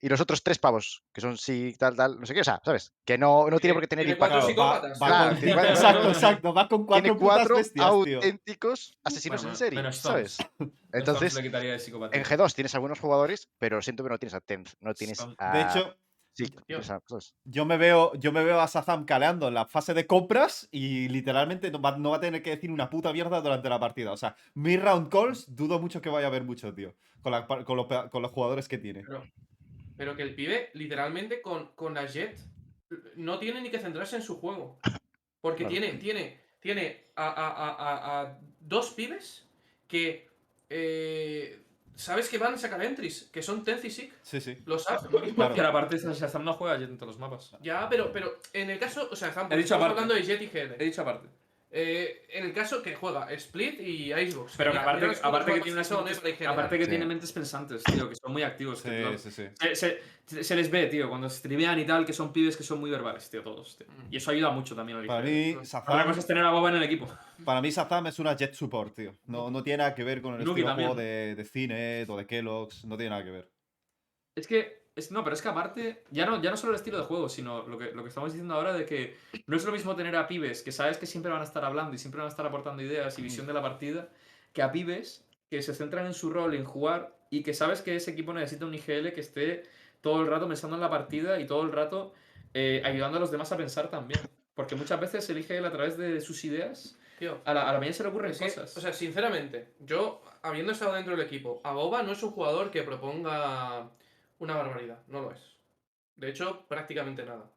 y los otros tres pavos, que son sí, tal, tal, no sé qué. O sea, ¿sabes? Que no, no tiene por qué tener tiene impacto. exacto, exacto. Va con cuatro Tiene cuatro bestias, tío. auténticos asesinos Bueno, en serie, menos ¿sabes? Stones. Entonces, en G2 tienes algunos jugadores, pero siento que no tienes a Tenth, no tienes a... De hecho, sí, Tío. yo me veo, yo me veo a Sazam caleando en la fase de compras y literalmente no va, no va a tener que decir una puta mierda durante la partida. O sea, mi round calls dudo mucho que vaya a haber mucho, tío. Con, la- con los, con los jugadores que tiene. Pero, pero que el pibe, literalmente, con, con la Jet, no tiene ni que centrarse en su juego. Porque Claro. tiene, tiene, tiene a, a- a- a- a dos pibes que eh, sabes que van a sacar entries, que son Tenth y Sick. Sí, sí. Lo sabes. Claro. Que aparte Shazam no juega Jet en todos los mapas. Ya, pero, pero en el caso, o sea, estamos, He dicho estamos aparte. hablando de Jet y GL. He dicho aparte. Eh, en el caso que juega Split y Icebox. Pero que aparte, que tiene mentes, para IGL. aparte que Sí. tiene mentes pensantes, tío, que son muy activos. Sí, claro, sí, sí. Se, se- se les ve, tío, cuando streamean y tal, que son pibes que son muy verbales, tío, todos. tío. Mm. Y eso ayuda mucho también al Para IGL. mí, Otra Otra Sazam, cosa es tener a Boba en el equipo. para mí, Sazam es una jet support, tío. No, no tiene nada que ver con el Nuki estilo de de, Cinet o de Kellogg's. No tiene nada que ver. Es que, es, no, pero es que aparte, ya no, ya no solo el estilo de juego, sino lo que, lo que estamos diciendo ahora de que no es lo mismo tener a pibes que sabes que siempre van a estar hablando y siempre van a estar aportando ideas y visión de la partida, que a pibes que se centran en su rol, en jugar y que sabes que ese equipo necesita un IGL que esté todo el rato pensando en la partida y todo el rato eh, ayudando a los demás a pensar también. Porque muchas veces el IGL a través de sus ideas, Tío, a la, a la mañana se le ocurren que, cosas. o sea, sinceramente, yo, habiendo estado dentro del equipo, a Boba no es un jugador que proponga una barbaridad, no lo es. De hecho, prácticamente nada.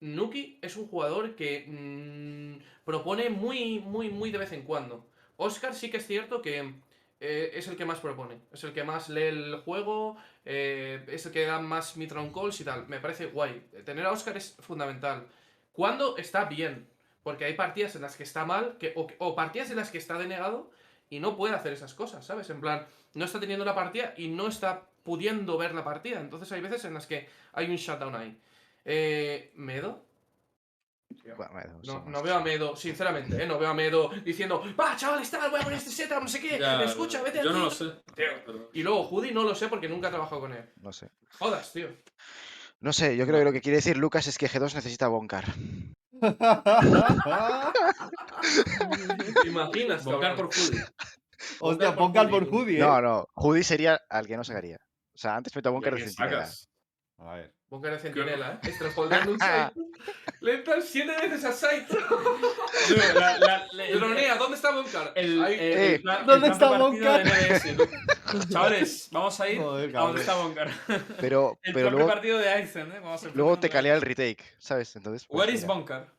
Nuki es un jugador que mm, propone muy, muy, muy de vez en cuando. Oscar sí que es cierto que eh, es el que más propone, es el que más lee el juego, eh, es el que da más mid-round calls y tal. Me parece guay. Tener a Oscar es fundamental. Cuando está bien, porque hay partidas en las que está mal, que, o, o partidas en las que está denegado y no puede hacer esas cosas, ¿sabes? En plan, no está teniendo la partida y no está pudiendo ver la partida. Entonces hay veces en las que hay un shutdown ahí. Eh, Medo. Bueno, No, no veo a Medo, sinceramente, ¿eh? No veo a Medo diciendo, va, chavales, tal, voy a poner este setup, no sé qué, Ya, escucha, vete Yo aquí". no lo sé. Tío. Y luego Judy no lo sé porque nunca he trabajado con él. No sé. Jodas, tío. No sé, yo creo que lo que quiere decir Lucas es que G2 necesita Boncar. ¿Te imaginas, cabrón? por Judy. Hostia, pongan por Judy. Judy, ¿eh? No, no. Judy sería al que no sacaría. O sea, antes meto a ¿Qué de centinela. A ver. Boca de centinela, ¿eh? Extrafoldeando un site. Le entran siete veces site. Tío, la- la- la- el- Dronea, ¿dónde está Boncar? el- Ahí. Eh, el plan- ¿dónde está ¿no? Chavales, vamos a ir Joder, a donde está. Boncar. Pero, El pero luego, partido de Aizen, ¿eh? Vamos a luego te a calea el retake, ¿sabes? Entonces, pues, Where is Boncar?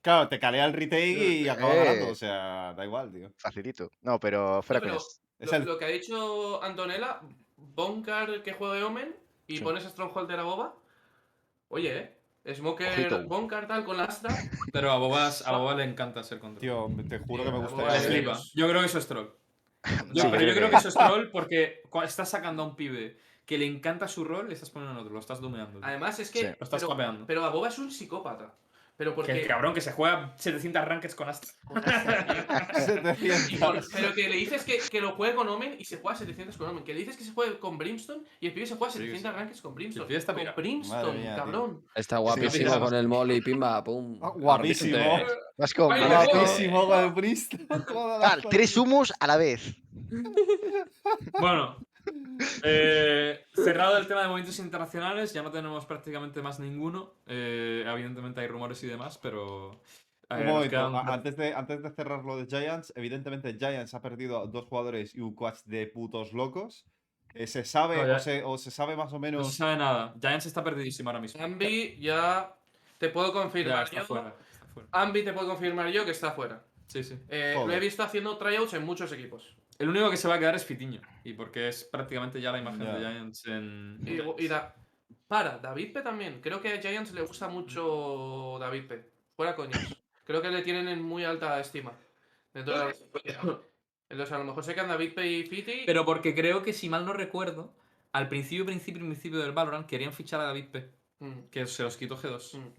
Claro, te calea el retake y acaba Eh. ganando. O sea, da igual, tío. facilito. No, pero fuera pero- coñas. Es Lo, lo que ha dicho Antonella, Boncar que juegue Omen y Sí. pones a Strongholder a Boba. Oye, ¿eh? Smoker, Ojito. Boncar tal con la Astra. Pero a Bobas, a Boba le encanta ser control. Tío, te juro que me Tío, gusta. la Le boba ese. es flipa. Yo creo que eso es troll. Yo- Sí, pero yo creo que- eso es troll porque estás sacando a un pibe que le encanta su rol, le estás poniendo en otro, lo estás domeando. tío. Además es que. Sí. Lo estás pero, pero a Boba es un psicópata. Pero porque. Que el cabrón que se juega 700 rankeds con Astra. con Astra, tío. 700. Y con- pero que le dices que, que lo juegue con Omen y se juega 700 con Omen. Que le dices que se juegue con Brimstone y el pibe se juega Sí, 700 sí. rankings con Brimstone. pibe está con Brimstone, mía, tío. cabrón. Está guapísimo sí. con el molly, pimba, pum. Ah, guapísimo. Vas con Guapísimo con el la Tal, tres humos a la vez. Bueno, eh, cerrado el tema de movimientos internacionales, ya no tenemos prácticamente más ninguno. Eh, evidentemente hay rumores y demás, pero. eh, Un momento, quedan- antes de, antes de cerrar lo de Giants, evidentemente Giants ha perdido a dos jugadores y un coach de putos locos. Eh, se sabe No, ya- o, se, o se sabe más o No menos. se sabe nada. Giants está perdidísimo ahora mismo. Ambi ya te puedo Ya confirmar está yo. fuera. está fuera. Ambi te puedo confirmar yo que está fuera. Sí, sí. Eh, lo he visto haciendo tryouts en muchos equipos. El único que se va a quedar es Fitiño. Y porque es prácticamente ya la imagen de Giants en. Y, en y da- para, David P también. Creo que a Giants le gusta mucho David P. Fuera coñas. Creo que le tienen en muy alta estima. La- Entonces a lo mejor se quedan David P y Fiti. Pero porque creo que, si mal no recuerdo, al principio, principio, principio del Valorant querían fichar a David P. Mm, Que se los quitó G2. mm.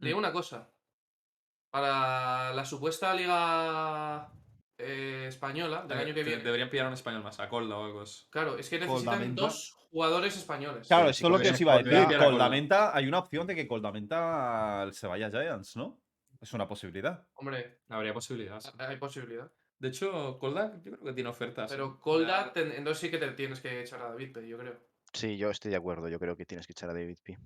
Te digo una cosa. Para la supuesta liga eh, española del Eh, año que te- viene. Deberían pillar a un español más, a Colda o algo así. Claro, es que necesitan Coldamenta. dos jugadores españoles. Claro, Sí, esto es lo que os iba a decir. Colda. Coldamenta, hay una opción de que Coldamenta se vaya a Giants, ¿no? Es una posibilidad. Hombre, Habría posibilidades. hay posibilidad. De hecho, Colda yo creo que tiene ofertas. ¿eh? Pero Colda, ten- entonces sí que te tienes que echar a David P, yo creo. Sí, yo estoy de acuerdo. Yo creo que tienes que echar a David P.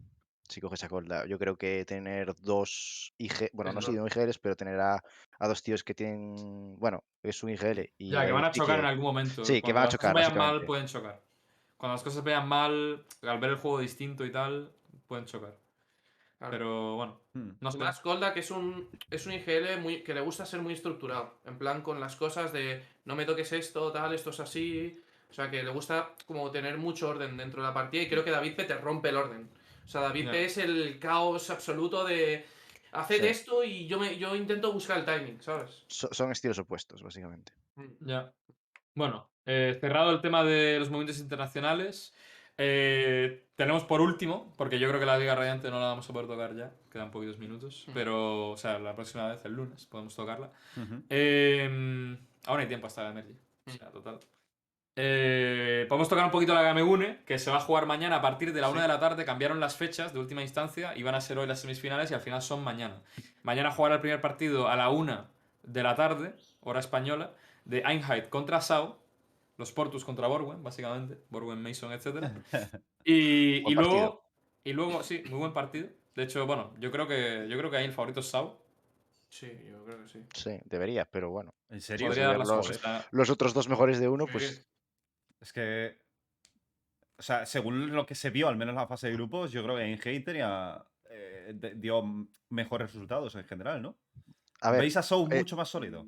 Si coges a Colda. Yo creo que tener dos IG, bueno, Es no sé no IGLs, pero tener a, a dos tíos que tienen, bueno, es un IGL y Ya, que van a chocar que- en algún momento. Sí, que Cuando van a las chocar, cosas vayan mal, pueden chocar. Cuando las cosas vayan mal, al ver el juego distinto y tal, pueden chocar. Claro. Pero bueno, Hmm. no sé. Más Colda, que es un, es un IGL muy, que le gusta ser muy estructurado. En plan, con las cosas de no me toques esto, tal, esto es así. O sea, que le gusta como tener mucho orden dentro de la partida y creo que David P te rompe el orden. O sea, David es el caos absoluto de haced Sí. esto y yo, me, yo intento buscar el timing, ¿sabes? so- son estilos opuestos, básicamente. Ya. Bueno, eh, cerrado el tema de los movimientos internacionales, eh, tenemos por último, porque yo creo que la Liga Radiante no la vamos a poder tocar ya, quedan poquitos minutos, Mm. pero, o sea, la próxima vez, el lunes, podemos tocarla. Eh, aún hay tiempo hasta la Emergy, o Mm. sea, total. Eh, podemos tocar un poquito la Gamegune, que se va a jugar mañana a partir de la Sí. 1 de la tarde. Cambiaron las fechas de última instancia, iban a ser hoy las semifinales y al final son mañana. Mañana jugará el primer partido a la 1 de la tarde, hora española, de Einheit contra Sau, los Portus contra Borwen, básicamente, Borwen, Mason, etc. Y, luego, y luego, sí, muy buen partido. De hecho, bueno, yo creo que, yo creo que ahí el favorito es Sau. Sí, yo creo que sí. Sí, deberías, pero bueno. ¿En serio? Podría dar la los- otros dos mejores de uno, Sí. pues Es que. O sea, según lo que se vio, al menos en la fase de grupos, yo creo que en Hater ya eh, dio mejores resultados en general, ¿no? a ver, ¿Veis a Soul eh, mucho más sólido?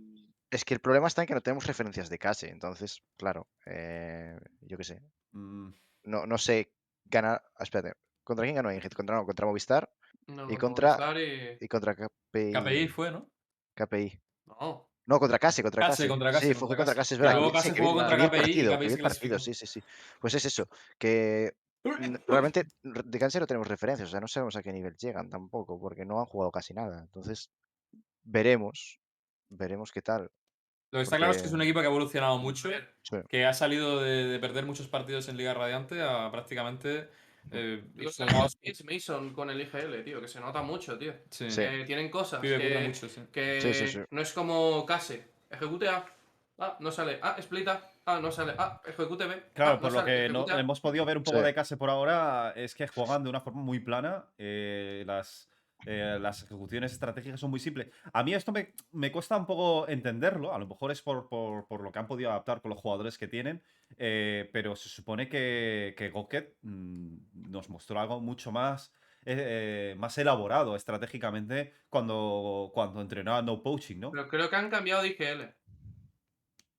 es que el problema está en que no tenemos referencias de case, entonces, claro, eh, yo qué sé. Mm, No, no sé ganar. ah, Espérate, ¿contra quién ganó Inget? Contra, no, contra Movistar No, Y no, contra- Movistar y- y contra KPI. KPI fue, ¿no? KPI. No. No, contra Case, contra Case, Case. contra Case, Sí, fue contra Case. Es verdad. luego Case jugó contra KPI partido, KPI partido, sí, sí, sí. Pues es eso, que realmente re- de Kansai no tenemos referencias, o sea, no sabemos a qué nivel llegan tampoco, porque no han jugado casi nada. Entonces, veremos, veremos qué tal. Lo que está claro es que es un equipo que ha evolucionado mucho, Sí. que ha salido de, de perder muchos partidos en Liga Radiante a prácticamente. Eh, Los jugados- es Mason con el IGL, tío, que se nota mucho, tío. Sí, Sí. Eh, tienen cosas Pibe que, mucho, sí. que Sí, sí, sí. no es como Case. Ejecute A. Ah, no sale. Ah, split A. Ah, no sale. Ah, ejecute B. Claro, Ah, no por lo sale. que no, hemos podido ver un poco Sí. de case por ahora, es que juegan de una forma muy plana. eh, las, eh, las ejecuciones estratégicas son muy simples. A mí esto me, me cuesta un poco entenderlo. A lo mejor es por, por- por lo que han podido adaptar con los jugadores que tienen. eh, pero se supone que, que Goket mm, nos mostró algo mucho más. eh, más elaborado estratégicamente cuando, cuando entrenaba No Poaching, ¿no? Pero creo que han cambiado de IGL.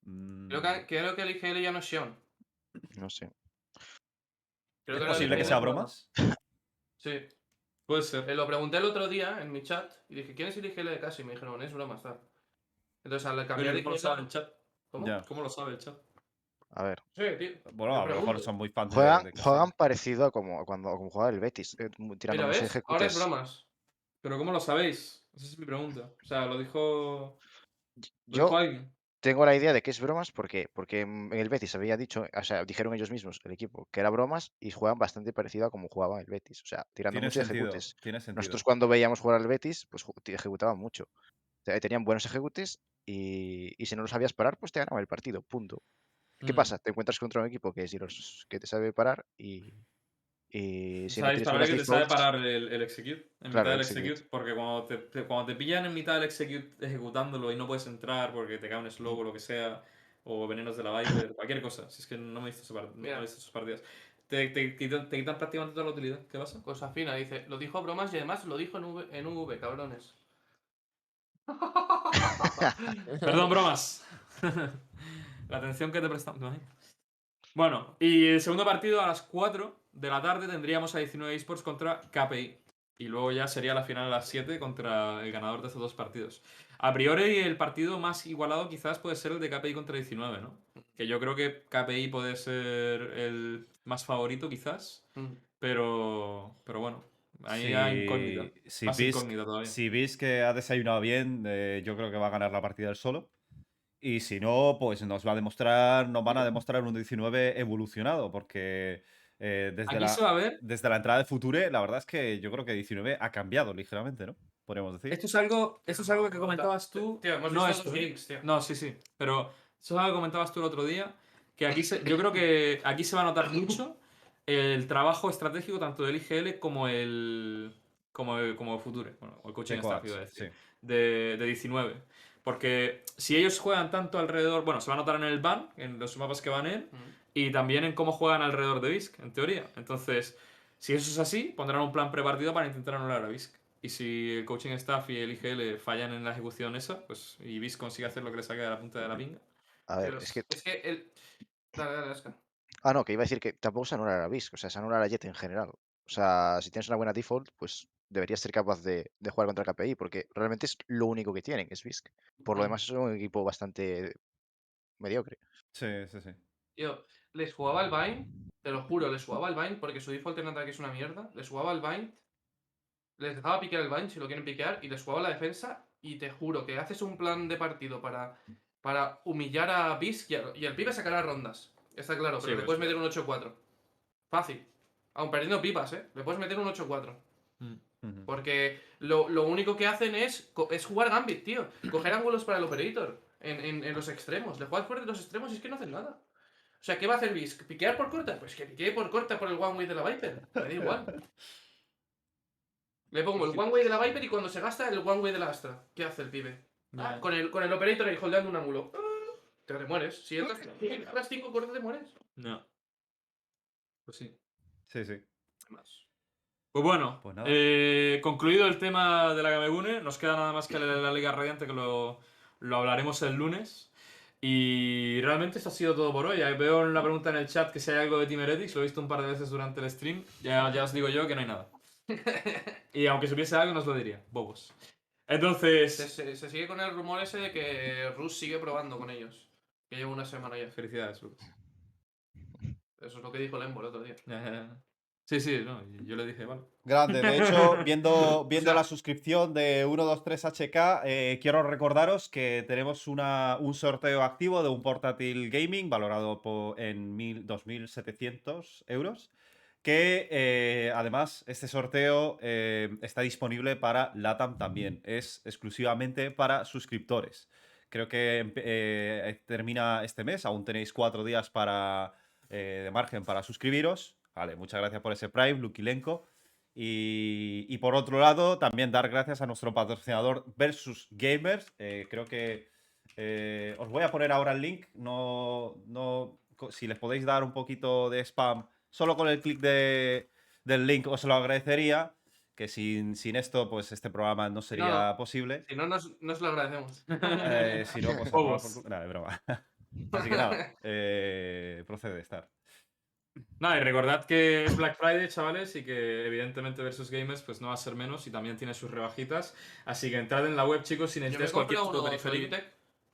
Mm, Creo que, creo que el IGL ya no es Sion. No sé. Creo ¿Es posible que sea bromas? Sí. Puede ser. Eh, lo pregunté el otro día en mi chat y dije, ¿quién es el IGL de Casi? Y me dijeron, es broma, está. Entonces al cambiar de ¿Cómo lo sabe el chat? ¿Cómo? Ya. ¿Cómo lo sabe el chat? A ver. Sí, tío. Bueno, a lo mejor son muy fans de- Juegan, de juegan parecido a como, cuando, como jugaba el Betis, eh, tirando Mira, muchos ¿ves? Ahora es ejecutes. bromas. Pero ¿cómo lo sabéis? Esa es mi pregunta. O sea, lo dijo. Lo Yo dijo alguien. Tengo la idea de que es bromas porque, porque mm, en el Betis había dicho, o sea, dijeron ellos mismos, el equipo, que era bromas y juegan bastante parecido a como jugaba el Betis. O sea, tirando Tiene sentido, ejecutes. tiene. Nosotros cuando veíamos jugar al Betis, pues ejecutaban mucho. O sea, tenían buenos ejecutes y, y si no los sabías parar, pues te ganaban el partido, punto. ¿Qué Mm. pasa? Te encuentras contra un equipo que, los, que te sabe parar y, si no tienes para buenas que te sabe parar el, el execute. En Claro, mitad el del execute. execute. Porque cuando te, te- cuando te pillan en mitad del execute ejecutándolo y no puedes entrar porque te cae un slow o lo que sea, o venenos de la Viper, cualquier cosa. Si es que no me he visto, no sus partidas. Te, te, quitan, te quitan prácticamente toda la utilidad. ¿Qué pasa? Cosa fina, dice. Lo dijo a bromas y además lo dijo en, v, en VV, cabrones. Perdón, bromas. la atención que te prestamos. Bueno, y el segundo partido a las 4 de la tarde tendríamos a 19 esports contra KPI. Y luego ya sería la final a las 7 contra el ganador de estos dos partidos. A priori, el partido más igualado quizás puede ser el de KPI contra 19, ¿no? Que yo creo que KPI puede ser el más favorito, quizás. Mm. Pero, pero bueno, ahí hay incógnita. Si Más incógnita todavía. si que ha desayunado bien, eh, yo creo que va a ganar la partida él solo. Y si no, pues nos va a demostrar, nos van a demostrar un 19 evolucionado, porque eh, desde, Aquí la, se va a ver desde la entrada de Future, la verdad es que yo creo que 19 ha cambiado ligeramente, ¿no? Podríamos decir. Esto es algo, esto es algo que comentabas tú. Tío, hemos no visto esto, gigs, tío. No, sí, sí. Pero eso es algo que comentabas tú el otro día. Que aquí se, yo creo que aquí se va a notar mucho el trabajo estratégico tanto del IGL como el. como el, como el Future. Bueno, el coaching De staff, iba a decir. sí. De, de 19. Porque si ellos juegan tanto alrededor. Bueno, se va a notar en el ban, en los mapas que van en. Mm. Y también en cómo juegan alrededor de Visk, en teoría. Entonces, si eso es así, pondrán un plan prepartido para intentar anular a Visk. Y si el coaching staff y el IGL fallan en la ejecución esa, pues y Visk consigue hacer lo que le saque de la punta de la pinga. a ver, Pero es que... Es que el. Dale, dale, Oscar. Ah, no, que iba a decir que tampoco se anula a Visk, o sea, se anula a Jet en general. O sea, si tienes una buena default, pues deberías ser capaz de, de jugar contra KPI, porque realmente es lo único que tienen, es Visk. Por lo demás es un equipo bastante mediocre. Sí, sí, sí. Tío, les jugaba el Vine, te lo juro, les jugaba el Vine porque su default en ataque es una mierda. Les jugaba el Vine, les dejaba piquear el Vine si lo quieren piquear y les jugaba la defensa. Y te juro que haces un plan de partido para, para humillar a Bisk y, a- y el pibe sacará rondas. Está claro, Sí, pero le puedes meter un 8-4. Fácil. Aun perdiendo pipas, ¿eh? Le puedes meter un 8-4. Ujú. Porque lo, lo único que hacen es, es jugar Gambit, tío. Coger ángulos para el Operator en, en- en los extremos. Le juegas fuera de los extremos y es que no hacen nada. O sea, ¿qué va a hacer Visk? ¿Piquear por corta? Pues que piquee por corta por el one way de la Viper. Me da igual. Le pongo el one way de la Viper y cuando se gasta el one way de la Astra. ¿Qué hace el pibe? Ah, con, el, con el Operator ahí holdeando un ángulo. Ah, Te mueres. Si entras a las 5 cortas te mueres. No. Pues sí. Sí, sí. Más. Pues bueno, Pues eh, concluido el tema de la Gamegune, nos queda nada más que la, la Liga Radiante que lo, lo hablaremos el lunes. Y realmente esto ha sido todo por hoy. Veo en la pregunta en el chat que si hay algo de Team Heretics, lo he visto un par de veces durante el stream. Ya, ya os digo yo que no hay nada. y aunque supiese algo, no os lo diría. Bobos. Entonces, se- se sigue con el rumor ese de que Rus sigue probando con ellos. Que lleva una semana ya. felicidades, Lucas. Eso es lo que dijo Lembo el otro día. Sí, sí, no, yo le dije, vale. Grande, de hecho, viendo, viendo la suscripción de 123HK, eh, quiero recordaros que tenemos una, un sorteo activo de un portátil gaming valorado po- en mil- 2.700 euros. Que eh, además este sorteo eh, está disponible para LATAM también. Es exclusivamente para suscriptores. Creo que termina este mes, aún tenéis cuatro días para, de margen para suscribiros. Vale, muchas gracias por ese Prime, Lukilenko. Y, y por otro lado, también dar gracias a nuestro patrocinador Versus Gamers. Eh, creo que eh, os voy a poner ahora el link. No, no, si les podéis dar un poquito de spam solo con el clic de- del link, os lo agradecería. Que sin, sin esto, pues este programa no sería posible. Si no, nos, nos lo agradecemos. Eh, si no, pues. Nada, de broma. Así que nada, procede a estar. Nada, y recordad que es Black Friday, chavales, y que evidentemente Versus Gamers pues no va a ser menos y también tiene sus rebajitas. Así que entrad en la web, chicos, si necesitáis cualquier tipo uno de periférico.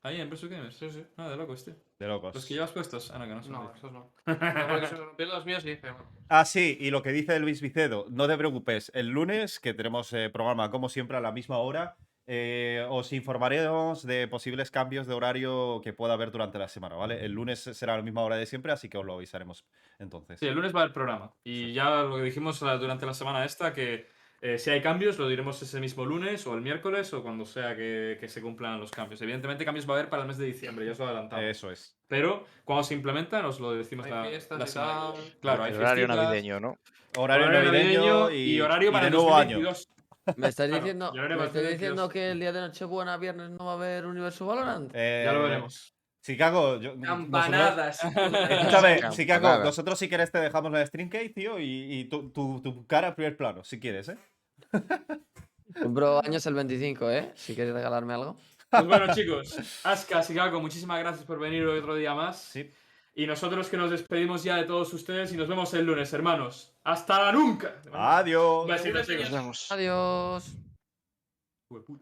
Ahí en Versus Gamers. Sí, sí. Ah, de locos, tío. De locos. Los que llevas puestos. Ah, no, que no son No, esos no. No, porque se los míos dije, bueno, Ah, sí, y lo que dice Luis Vicedo, no te preocupes, el lunes, que tenemos eh, programa como siempre a la misma hora, eh, os informaremos de posibles cambios de horario que pueda haber durante la semana, ¿vale? El lunes será a la misma hora de siempre, así que os lo avisaremos entonces. Sí, el lunes va el programa. Y ya lo que dijimos la- durante la semana esta, que eh, si hay cambios, lo diremos ese mismo lunes o el miércoles o cuando sea que, que se cumplan los cambios. Evidentemente, cambios va a haber para el mes de diciembre, ya os lo adelantamos. Eso es. Pero cuando se implementan, os lo decimos Hay la, fiestas la y semana. tal. Claro, hay horario navideño, ¿no? Horario, horario navideño y, y horario y para de el nuevo año. 2022. ¿Me estás Claro, diciendo, ¿me estás 2022. diciendo que el día de Nochebuena, viernes, no va a haber Universo Valorant? Ya lo Eh, veremos. Chicago, yo, nosotros- Campanadas. Escúchame. Chicago, nosotros si quieres te dejamos la Streamcase, tío, y, y tu, tu- tu cara a primer plano, si quieres, ¿eh? Bro, años el 25, ¿eh? Si quieres regalarme algo. Pues bueno, chicos, Aska, Chicago, muchísimas gracias por venir hoy otro día más. Sí. Y nosotros que nos despedimos ya de todos ustedes y nos vemos el lunes, hermanos. ¡Hasta la nunca! Adiós. Un besito, Nos chicos. Nos vemos. Adiós. Hueputa.